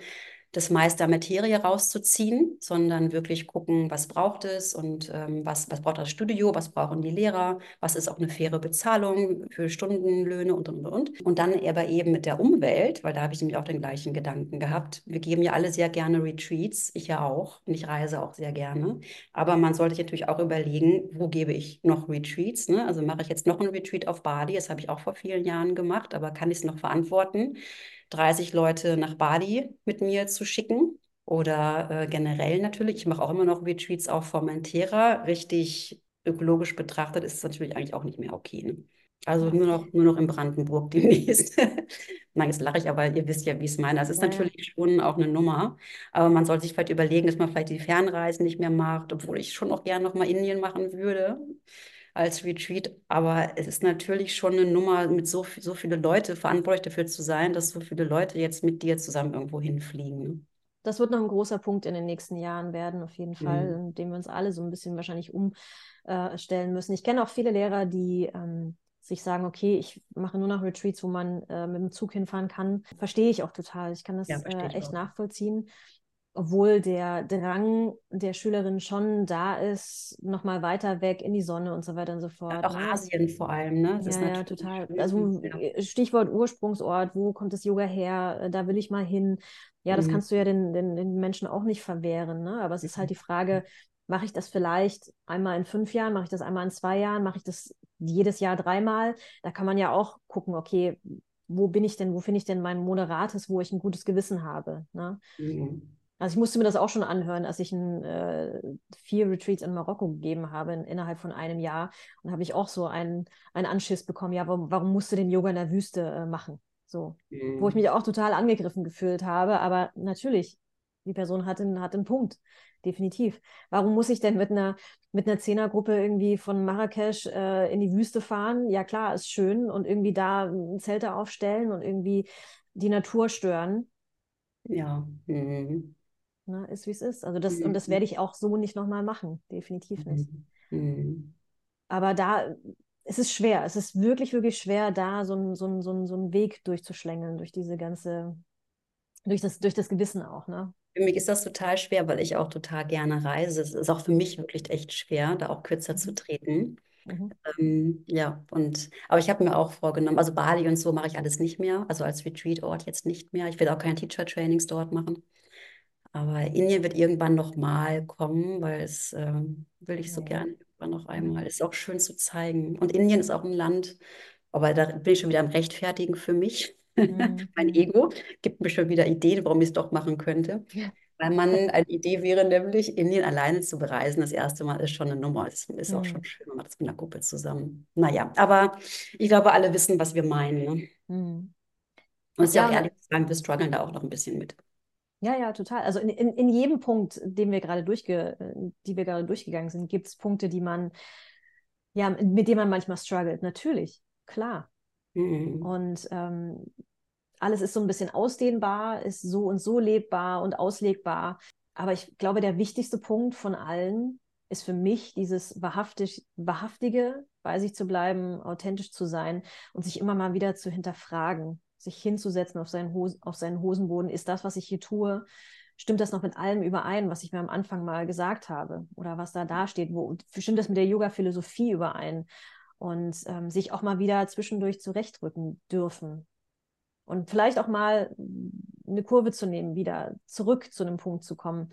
das meiste der Materie rauszuziehen, sondern wirklich gucken, was braucht es und ähm, was, was braucht das Studio, was brauchen die Lehrer, was ist auch eine faire Bezahlung für Stundenlöhne und, und, und. Und dann aber eben mit der Umwelt, weil da habe ich nämlich auch den gleichen Gedanken gehabt. Wir geben ja alle sehr gerne Retreats, ich ja auch, und ich reise auch sehr gerne. Aber man sollte sich natürlich auch überlegen, wo gebe ich noch Retreats? Ne? Also mache ich jetzt noch ein Retreat auf Bali, das habe ich auch vor vielen Jahren gemacht, aber kann ich es noch verantworten? 30 Leute nach Bali mit mir zu schicken oder äh, generell natürlich. Ich mache auch immer noch Retreats auf Formentera. Richtig ökologisch betrachtet ist es natürlich eigentlich auch nicht mehr okay. Ne? Also nur noch, nur noch in Brandenburg demnächst. Nein, jetzt lache ich, aber ihr wisst ja, wie ich es meine. Es ist ja. natürlich schon auch eine Nummer. Aber man sollte sich vielleicht überlegen, dass man vielleicht die Fernreisen nicht mehr macht, obwohl ich schon auch gerne noch mal Indien machen würde als Retreat. Aber es ist natürlich schon eine Nummer, mit so, so viele Leute verantwortlich dafür zu sein, dass so viele Leute jetzt mit dir zusammen irgendwo hinfliegen. Ne? Das wird noch ein großer Punkt in den nächsten Jahren werden, auf jeden Fall, mhm. in dem wir uns alle so ein bisschen wahrscheinlich umstellen äh, müssen. Ich kenne auch viele Lehrer, die ähm, sich sagen, okay, ich mache nur noch Retreats, wo man äh, mit dem Zug hinfahren kann. Verstehe ich auch total. Ich kann das ja, äh, echt auch. nachvollziehen obwohl der Drang der Schülerin schon da ist, nochmal weiter weg in die Sonne und so weiter und so fort. Ja, auch ne? Asien vor allem, ne? Das ja, ja, total. Also ja. Stichwort Ursprungsort, wo kommt das Yoga her? Äh, da will ich mal hin. Ja, das mhm. kannst du ja den, den, den Menschen auch nicht verwehren, ne? Aber es ist halt die Frage, mache ich das vielleicht einmal in fünf Jahren, mache ich das einmal in zwei Jahren, mache ich das jedes Jahr dreimal? Da kann man ja auch gucken, okay, wo bin ich denn, wo finde ich denn mein Moderates, wo ich ein gutes Gewissen habe? Ne? Mhm. Also ich musste mir das auch schon anhören, als ich ein, äh, vier Retreats in Marokko gegeben habe in, innerhalb von einem Jahr. Und habe ich auch so einen, einen Anschiss bekommen, ja, warum, warum musst du den Yoga in der Wüste äh, machen? So, mhm. wo ich mhm. mich auch total angegriffen gefühlt habe. Aber natürlich, die Person hat einen, hat einen Punkt, definitiv. Warum muss ich denn mit einer, mit einer Zehnergruppe irgendwie von Marrakesch äh, in die Wüste fahren? Ja klar, ist schön und irgendwie da Zelte aufstellen und irgendwie die Natur stören. Ja. Mhm. Ne, ist wie es ist. Also das, mhm. und das werde ich auch so nicht nochmal machen. Definitiv nicht. Mhm. Aber da es ist schwer. Es ist wirklich, wirklich schwer, da so einen so so so ein Weg durchzuschlängeln, durch diese ganze, durch das, durch das Gewissen auch, ne? Für mich ist das total schwer, weil ich auch total gerne reise. Es ist auch für mich wirklich echt schwer, da auch kürzer mhm. zu treten. Mhm. Ähm, ja, und aber ich habe mir auch vorgenommen, also Bali und so mache ich alles nicht mehr, also als Retreat-Ort jetzt nicht mehr. Ich werde auch keine Teacher-Trainings dort machen. Aber Indien wird irgendwann noch mal kommen, weil es äh, will ich so ja. gerne irgendwann noch einmal. Ist auch schön zu zeigen. Und Indien ist auch ein Land, aber da bin ich schon wieder am Rechtfertigen für mich. Mhm. mein Ego gibt mir schon wieder Ideen, warum ich es doch machen könnte. Ja. Weil man, eine Idee wäre nämlich, Indien alleine zu bereisen. Das erste Mal ist schon eine Nummer. Es ist mhm. auch schon schön, man macht das mit einer Gruppe zusammen. Naja, aber ich glaube, alle wissen, was wir meinen. Ne? Mhm. Und es ist ja auch ehrlich zu sagen, wir strugglen da auch noch ein bisschen mit. Ja, ja, total. Also in, in, in jedem Punkt, den wir gerade durchge, die wir gerade durchgegangen sind, gibt es Punkte, die man, ja, mit denen man manchmal struggelt. Natürlich, klar. Mhm. Und ähm, alles ist so ein bisschen ausdehnbar, ist so und so lebbar und auslegbar. Aber ich glaube, der wichtigste Punkt von allen ist für mich dieses wahrhaftig, wahrhaftige, bei sich zu bleiben, authentisch zu sein und sich immer mal wieder zu hinterfragen, sich hinzusetzen auf seinen, Hos auf seinen Hosenboden. Ist das, was ich hier tue, stimmt das noch mit allem überein, was ich mir am Anfang mal gesagt habe oder was da dasteht? Wo, stimmt das mit der Yoga-Philosophie überein? Und ähm, sich auch mal wieder zwischendurch zurechtrücken dürfen. Und vielleicht auch mal eine Kurve zu nehmen, wieder zurück zu einem Punkt zu kommen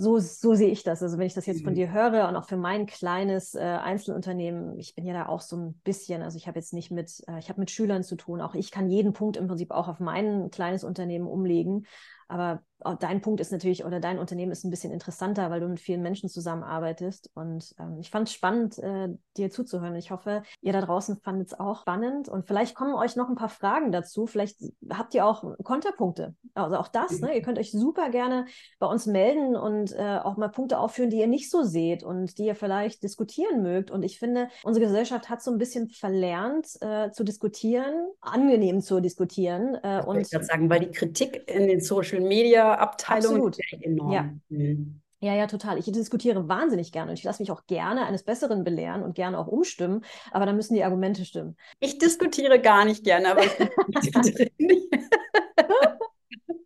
so, so sehe ich das. Also wenn ich das jetzt von mhm. dir höre und auch für mein kleines äh, Einzelunternehmen, ich bin ja da auch so ein bisschen, also ich habe jetzt nicht mit, äh, ich habe mit Schülern zu tun. Auch ich kann jeden Punkt im Prinzip auch auf mein kleines Unternehmen umlegen. Aber dein Punkt ist natürlich, oder dein Unternehmen ist ein bisschen interessanter, weil du mit vielen Menschen zusammenarbeitest. Und ähm, ich fand es spannend, äh, dir zuzuhören. Ich hoffe, ihr da draußen fandet es auch spannend. Und vielleicht kommen euch noch ein paar Fragen dazu. Vielleicht habt ihr auch Konterpunkte. Also auch das, ne? Ihr könnt euch super gerne bei uns melden und äh, auch mal Punkte aufführen, die ihr nicht so seht und die ihr vielleicht diskutieren mögt. Und ich finde, unsere Gesellschaft hat so ein bisschen verlernt äh, zu diskutieren, angenehm zu diskutieren. Äh, und ich würde sagen, weil die Kritik in den Social Media Abteilung Absolut. enorm. Ja. Mhm. Ja, ja, total. Ich diskutiere wahnsinnig gerne und ich lasse mich auch gerne eines Besseren belehren und gerne auch umstimmen, aber dann müssen die Argumente stimmen. Ich diskutiere gar nicht gerne, aber ich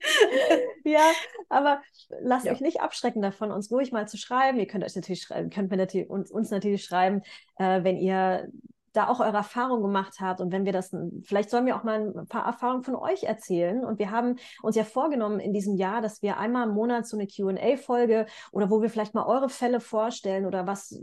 ja, aber lasst ja. euch nicht abschrecken davon, uns ruhig mal zu schreiben. Ihr könnt euch natürlich schreiben, könnt mir natürlich, uns, uns natürlich schreiben, äh, wenn ihr da auch eure Erfahrungen gemacht habt und wenn wir das, vielleicht sollen wir auch mal ein paar Erfahrungen von euch erzählen. Und wir haben uns ja vorgenommen in diesem Jahr, dass wir einmal im Monat so eine QA-Folge oder wo wir vielleicht mal eure Fälle vorstellen oder was,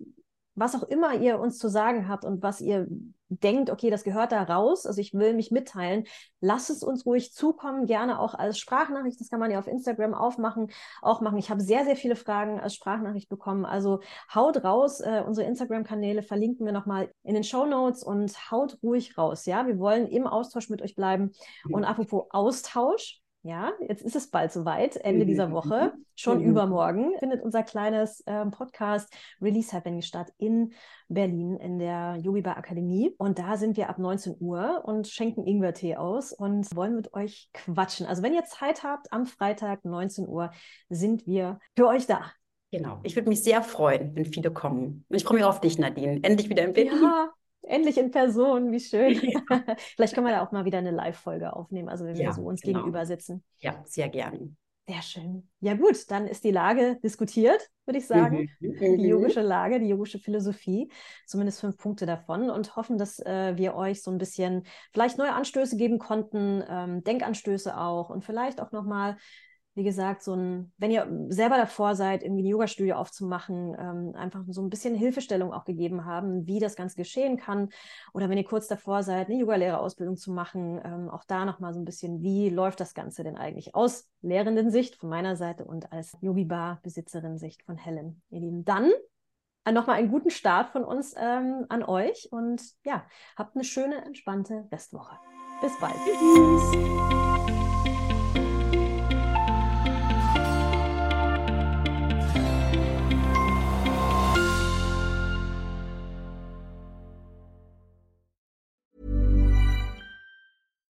was auch immer ihr uns zu sagen habt und was ihr denkt, okay, das gehört da raus, also ich will mich mitteilen, lasst es uns ruhig zukommen, gerne auch als Sprachnachricht, das kann man ja auf Instagram aufmachen, auch machen. Ich habe sehr, sehr viele Fragen als Sprachnachricht bekommen, also haut raus, äh, unsere Instagram-Kanäle verlinken wir nochmal in den Show Notes und haut ruhig raus, ja, wir wollen im Austausch mit euch bleiben. Und apropos Austausch, ja, jetzt ist es bald soweit, Ende dieser. Woche, schon übermorgen, findet unser kleines äh, Podcast Release Happening statt in Berlin in der Yogi Bar Akademie. Und da sind wir ab 19 Uhr und schenken Ingwertee aus und wollen mit euch quatschen. Also wenn ihr Zeit habt, am Freitag 19 Uhr sind wir für euch da. Genau. Ich würde mich sehr freuen, wenn viele kommen. Ich freue mich auf dich, Nadine. Endlich wieder in Berlin. Ja, Endlich in Person, wie schön. Ja. Vielleicht können wir da auch mal wieder eine Live-Folge aufnehmen, also wenn ja, wir so uns genau. gegenüber sitzen. Ja, sehr gerne. Sehr schön. Ja gut, dann ist die Lage diskutiert, würde ich sagen. Mhm. Die mhm. yogische Lage, die yogische Philosophie, zumindest fünf Punkte davon und hoffen, dass äh, wir euch so ein bisschen vielleicht neue Anstöße geben konnten, ähm, Denkanstöße auch und vielleicht auch nochmal wie gesagt, so ein, wenn ihr selber davor seid, irgendwie ein Yoga-Studio aufzumachen, ähm, einfach so ein bisschen Hilfestellung auch gegeben haben, wie das Ganze geschehen kann. Oder wenn ihr kurz davor seid, eine Yogalehrerausbildung zu machen, ähm, auch da nochmal so ein bisschen, wie läuft das Ganze denn eigentlich aus lehrenden Sicht von meiner Seite und als Yogi-Bar-Besitzerin Sicht von Helen. Ihr Lieben, dann äh, nochmal einen guten Start von uns ähm, an euch und ja, habt eine schöne, entspannte Restwoche. Bis bald. Tschüss.